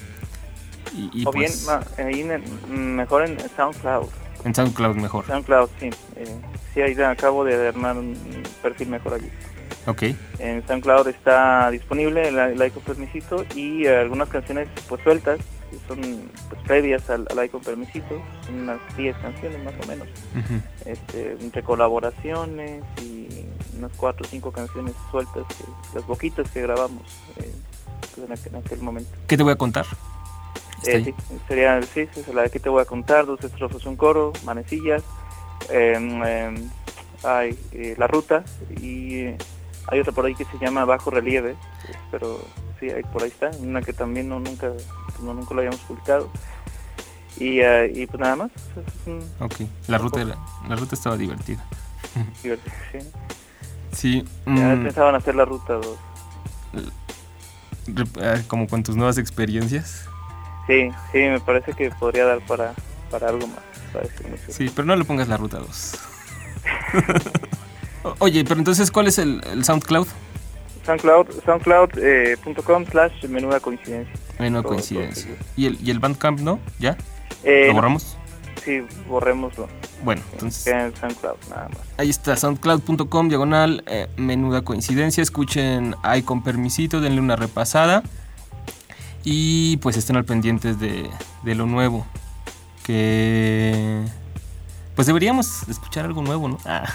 Y, y o bien, pues, ma- mejor en SoundCloud. En SoundCloud mejor. SoundCloud, sí. Eh, sí, ahí acabo de armar un perfil mejor allí. Ok. En SoundCloud está disponible el, el Icon Permisito y eh, algunas canciones pues sueltas, que son pues, previas al, al Icon Permisito, son unas 10 canciones más o menos, este, entre colaboraciones y unas 4 o 5 canciones sueltas, que- las boquitas que grabamos eh, pues, en, aquel, en aquel momento. ¿Qué te voy a contar? Eh, sería, sí, la que te voy a contar, dos estrofas, un coro, manecillas, em, em, hay eh, la ruta y hay otra por ahí que se llama bajo relieve, pero sí, ahí por ahí está, una que también no nunca, no, nunca lo habíamos publicado. Y, eh, y pues nada más, Ok. La ruta, era- la ruta estaba divertida. divertido, sí. Sí. Ya mm, pensaban hacer la ruta 2. rep- ah, como con tus nuevas experiencias. Sí, sí, me parece que podría dar para, para algo más. para. Sí, pero no le pongas la ruta 2. O- Oye, pero entonces, ¿cuál es el, el SoundCloud? SoundCloud, soundcloud.com slash menuda coincidencia. Menuda Todo, coincidencia. todo ¿Y el, ¿Y el Bandcamp no? ¿Ya? Eh, ¿Lo no, borramos? Sí, borrémoslo. Bueno, entonces Queda en SoundCloud, nada más. ahí está, soundcloud.com, diagonal, eh, menuda coincidencia. Escuchen ahí con permisito, denle una repasada. Y pues estén al pendientes de, de lo nuevo. Que, Pues deberíamos escuchar algo nuevo, ¿no? Ah,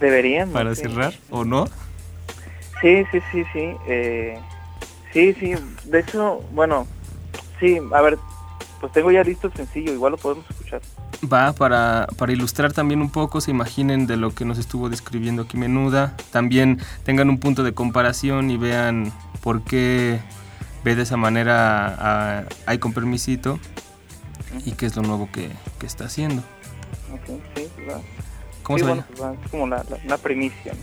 Deberían. para sí. cerrar, ¿o no? Sí, sí, sí, sí. eh, sí, sí. De hecho, bueno, sí, a ver, pues tengo ya listo el sencillo, igual lo podemos escuchar. Va para, para ilustrar también un poco, se imaginen de lo que nos estuvo describiendo aquí Menuda. También tengan un punto de comparación y vean por qué ve de esa manera a Ay con permisito y qué es lo nuevo que, que está haciendo. Ok, sí, va. ¿Cómo sí, se bueno, llama? va, es como la, la, una primicia.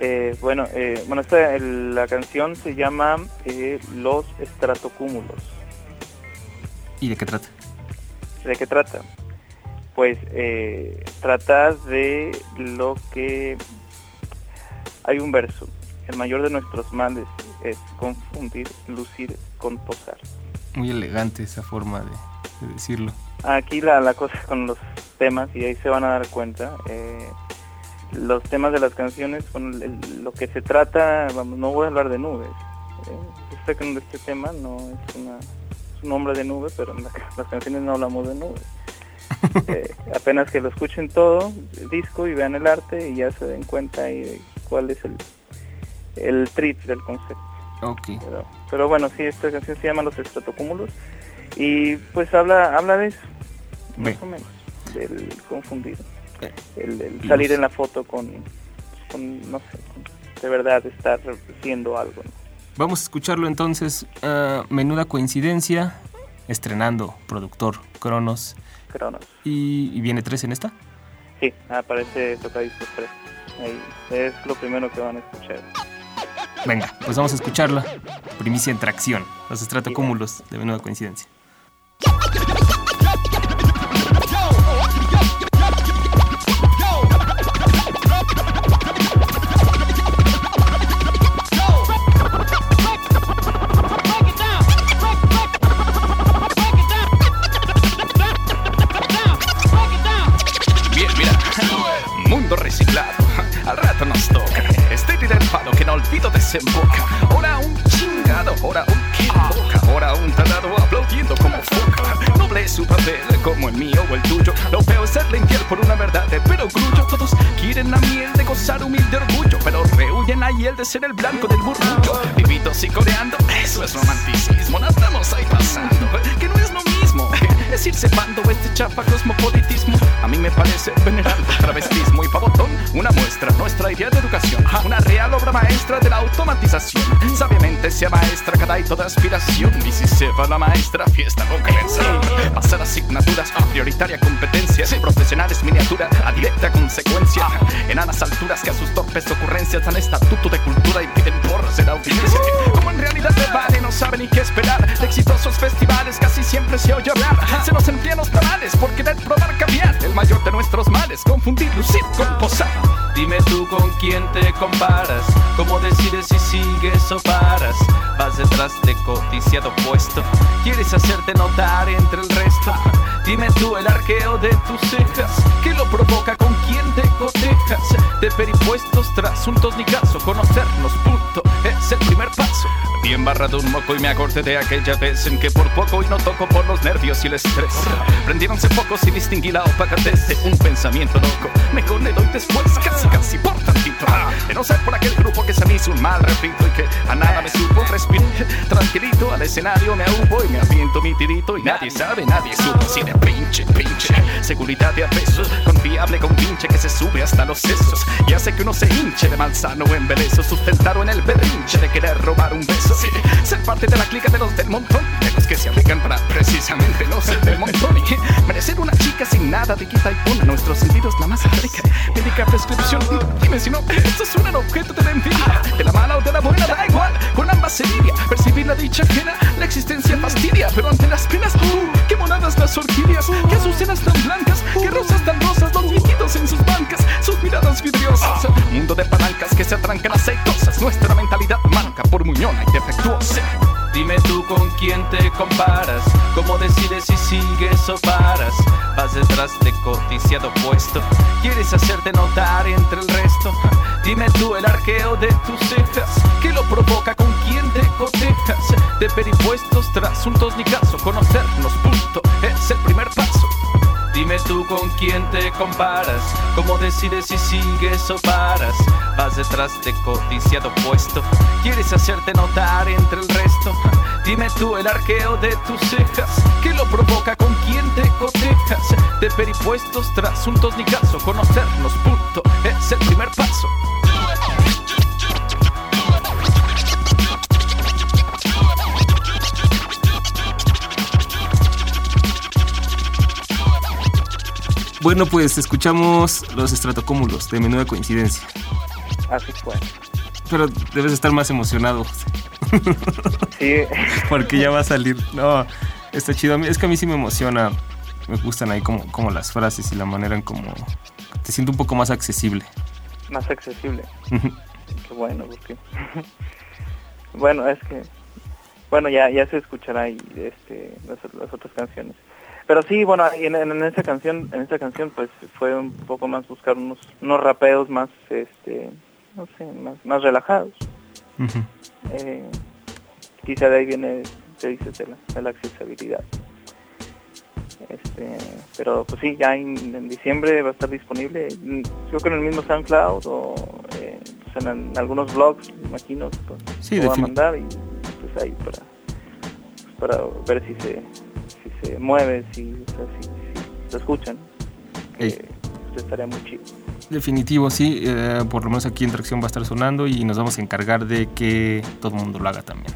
Eh, bueno, eh, bueno esta, el- la canción se llama eh, Los Estratocúmulos. ¿Y de qué trata? ¿De qué trata? Pues trata de lo que... Hay un verso. El mayor de nuestros males es confundir, lucir con posar. Muy elegante esa forma de, de decirlo. Aquí la, la cosa con los temas, y ahí se van a dar cuenta, eh, los temas de las canciones, con el- lo que se trata, vamos, no voy a hablar de nubes. Eh, en este tema no es, una, es un nombre de nube, pero en la- las canciones no hablamos de nubes. Eh, apenas que lo escuchen todo, el disco, y vean el arte, y ya se den cuenta ahí de cuál es el, el trip del concepto. Ok. Pero, pero bueno, sí, esta canción se llama Los Estratocúmulos y pues habla habla de eso, Ve. más o menos, del confundido, Eh, el, el los- salir en la foto con, con, no sé, con de verdad estar haciendo algo. ¿no? Vamos a escucharlo entonces. ah, menuda coincidencia. Estrenando productor Cronos. Cronos. ¿Y, y viene tres en esta? Sí, aparece Tocadiscos 3. Ahí es lo primero que van a escuchar. Venga, pues vamos a escucharla. Primicia en tracción. Los estratocúmulos de menuda coincidencia. Bien, mira. Mundo reciclado. Al rato nos toca. Que no olvido desemboca. Ahora un chingado, ahora un boca. Ahora un talado aplaudiendo como foca. Noble su papel, como el mío o el tuyo. Lo es serle infiel por una verdad de pero grullo. Todos quieren la miel de gozar humilde orgullo. Pero rehuyen a hiel de ser el blanco del murmullo. Vivitos y coreando, eso es romanticismo. La estamos ahí pasando, que no es lo mismo. Es ir cepando este chapa cosmopolitismo. A mí me parece venerando travestismo Sabiamente sea maestra cada y toda aspiración. Y si se va la maestra, fiesta con credencial. Pasar asignaturas, prioritaria competencia. Profesionales miniatura, a directa consecuencia. Enanas alturas que a sus torpes ocurrencias dan estatuto de cultura y piden por ser audiencia. Como en realidad te vale, no saben ni qué esperar. De exitosos festivales casi siempre se oye hablar. Se nos enfrían los tamales por querer probar cambiar. El mayor de nuestros males, confundir lucir con quién te comparas. ¿Cómo decides si sigues o paras? Vas detrás de codiciado puesto. ¿Quieres hacerte notar entre el resto? Dime tú el arqueo de tus cejas. ¿Qué lo provoca? ¿Con quién te cotejas? De peripuestos, trasuntos ni caso. Conocernos, punto. Es el primer paso. Bien barrado un moco y me acordé de aquella vez en que por poco y no toco por los nervios y el estrés. Prendieronse focos y distinguí la opacatez de un pensamiento loco. Mejor le doy después, casi casi por tantito. De no ser por aquel grupo que se me hizo un mal refrito y que a nada me supo. Respiré tranquilito al escenario, me ahubo y me aviento mi tirito. Y nadie sabe, nadie supo si de pinche, pinche. Seguridad de a confiable con pinche que se sube hasta los sesos. Y hace que uno se hinche de malsano o embelezo. Sustentado en el berrinche de querer robar un beso. Ser parte de la clica de los del montón. De los que se aplican para precisamente no ser del montón. Y merecer una chica sin nada de quita y pone nuestros sentidos la más rica. Médica prescripción. Dime si no, esto es un objeto de la envidia. De la mala o de la buena, da igual. Con ambas se. Percibir la dicha ajena, la existencia fastidia. Pero ante las penas, ¡uh! qué monadas las orquídeas. Qué azucenas tan blancas, qué rosas tan rosas. Los viejitos en sus bancas, sus miradas vidriosas. Mundo de palancas que se atrancan aceitosas. Nuestra mentalidad manca por muñona Dime tú con quién te comparas, cómo decides si sigues o paras. Vas detrás de codiciado puesto, quieres hacerte notar entre el resto. Dime tú el arqueo de tus cejas, ¿qué lo provoca? ¿Con quién te cotejas? De peripuestos, trasuntos ni caso, conocernos, punto, es el primer paso. Dime tú con quién te comparas, cómo decides si sigues o paras. Vas detrás de codiciado puesto, quieres hacerte notar entre el resto. Dime tú el arqueo de tus cejas, ¿qué lo provoca con quién te cotejas? De peripuestos, trasuntos ni caso, conocernos, punto, es el primer paso. Bueno, pues escuchamos los estratocúmulos de menuda coincidencia. Así fue. Pero debes estar más emocionado, Sí, porque ya va a salir. No, está chido. Es que a mí sí me emociona. Me gustan ahí como, como las frases y la manera en como... Te siento un poco más accesible. más accesible. Qué bueno, porque... bueno, es que... Bueno, ya ya se escuchará ahí este, las, las otras canciones. Pero sí, bueno, en, en esa canción, en esta canción, pues fue un poco más buscar unos, unos rapeos más, este, no sé, más, más relajados. Eh, quizá de ahí viene, te dices, de la, de la accesibilidad. Este, pero pues sí, ya en, en diciembre va a estar disponible, mm, creo que en el mismo SoundCloud o eh, pues, en, en algunos blogs, imagino, pues, Sí, lo va a mandar y pues ahí para, para ver si se, se mueve, si, o sea, si, si lo escuchan. que, Ey. pues, estaría muy chido. Definitivo, sí. eh, por lo menos aquí en Tracción va a estar sonando y nos vamos a encargar de que todo el mundo lo haga también.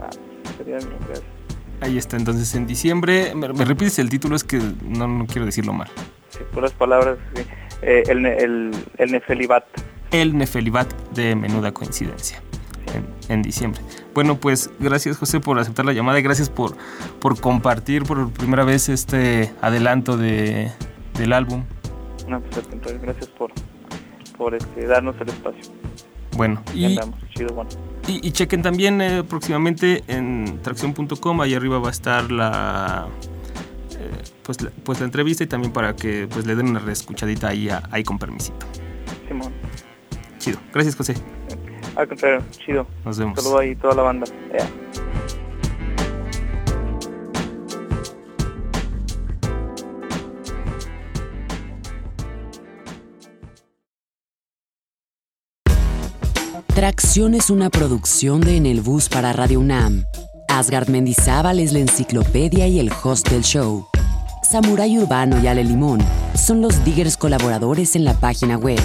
Ah, sería bien, gracias. Ahí está, entonces en diciembre. ¿Me, me repites el título? Es que no, no quiero decirlo mal. Sí, puras palabras, sí. Eh, el, el, el Nefelibat. El Nefelibat de menuda coincidencia. En, en diciembre. Bueno, pues gracias José por aceptar la llamada y gracias por, por compartir por primera vez este adelanto de, del álbum. No, pues al contrario, gracias por, por este, darnos el espacio. Bueno, Y y, andamos, chido, bueno. y, y chequen también eh, próximamente en tracción.com, ahí arriba va a estar la, eh, pues, la, pues la entrevista y también para que pues le den una reescuchadita ahí, a- ahí con permisito. Simón. Chido. Gracias José. Al contrario, chido. Nos vemos. Saludo ahí toda la banda. Tracción es una producción de En el Bus para Radio UNAM. Asgard Mendizábal es la enciclopedia y el host del show. Samurai Urbano y Ale Limón son los diggers colaboradores en la página web.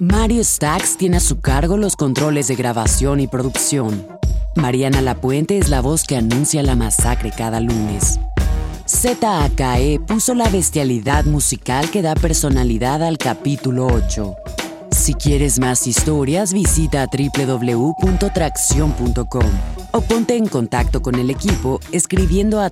Mario Stacks tiene a su cargo los controles de grabación y producción. Mariana Lapuente es la voz que anuncia la masacre cada lunes. ZAKE puso la bestialidad musical que da personalidad al capítulo 8. Si quieres más historias, visita www.tracción.com o ponte en contacto con el equipo escribiendo a.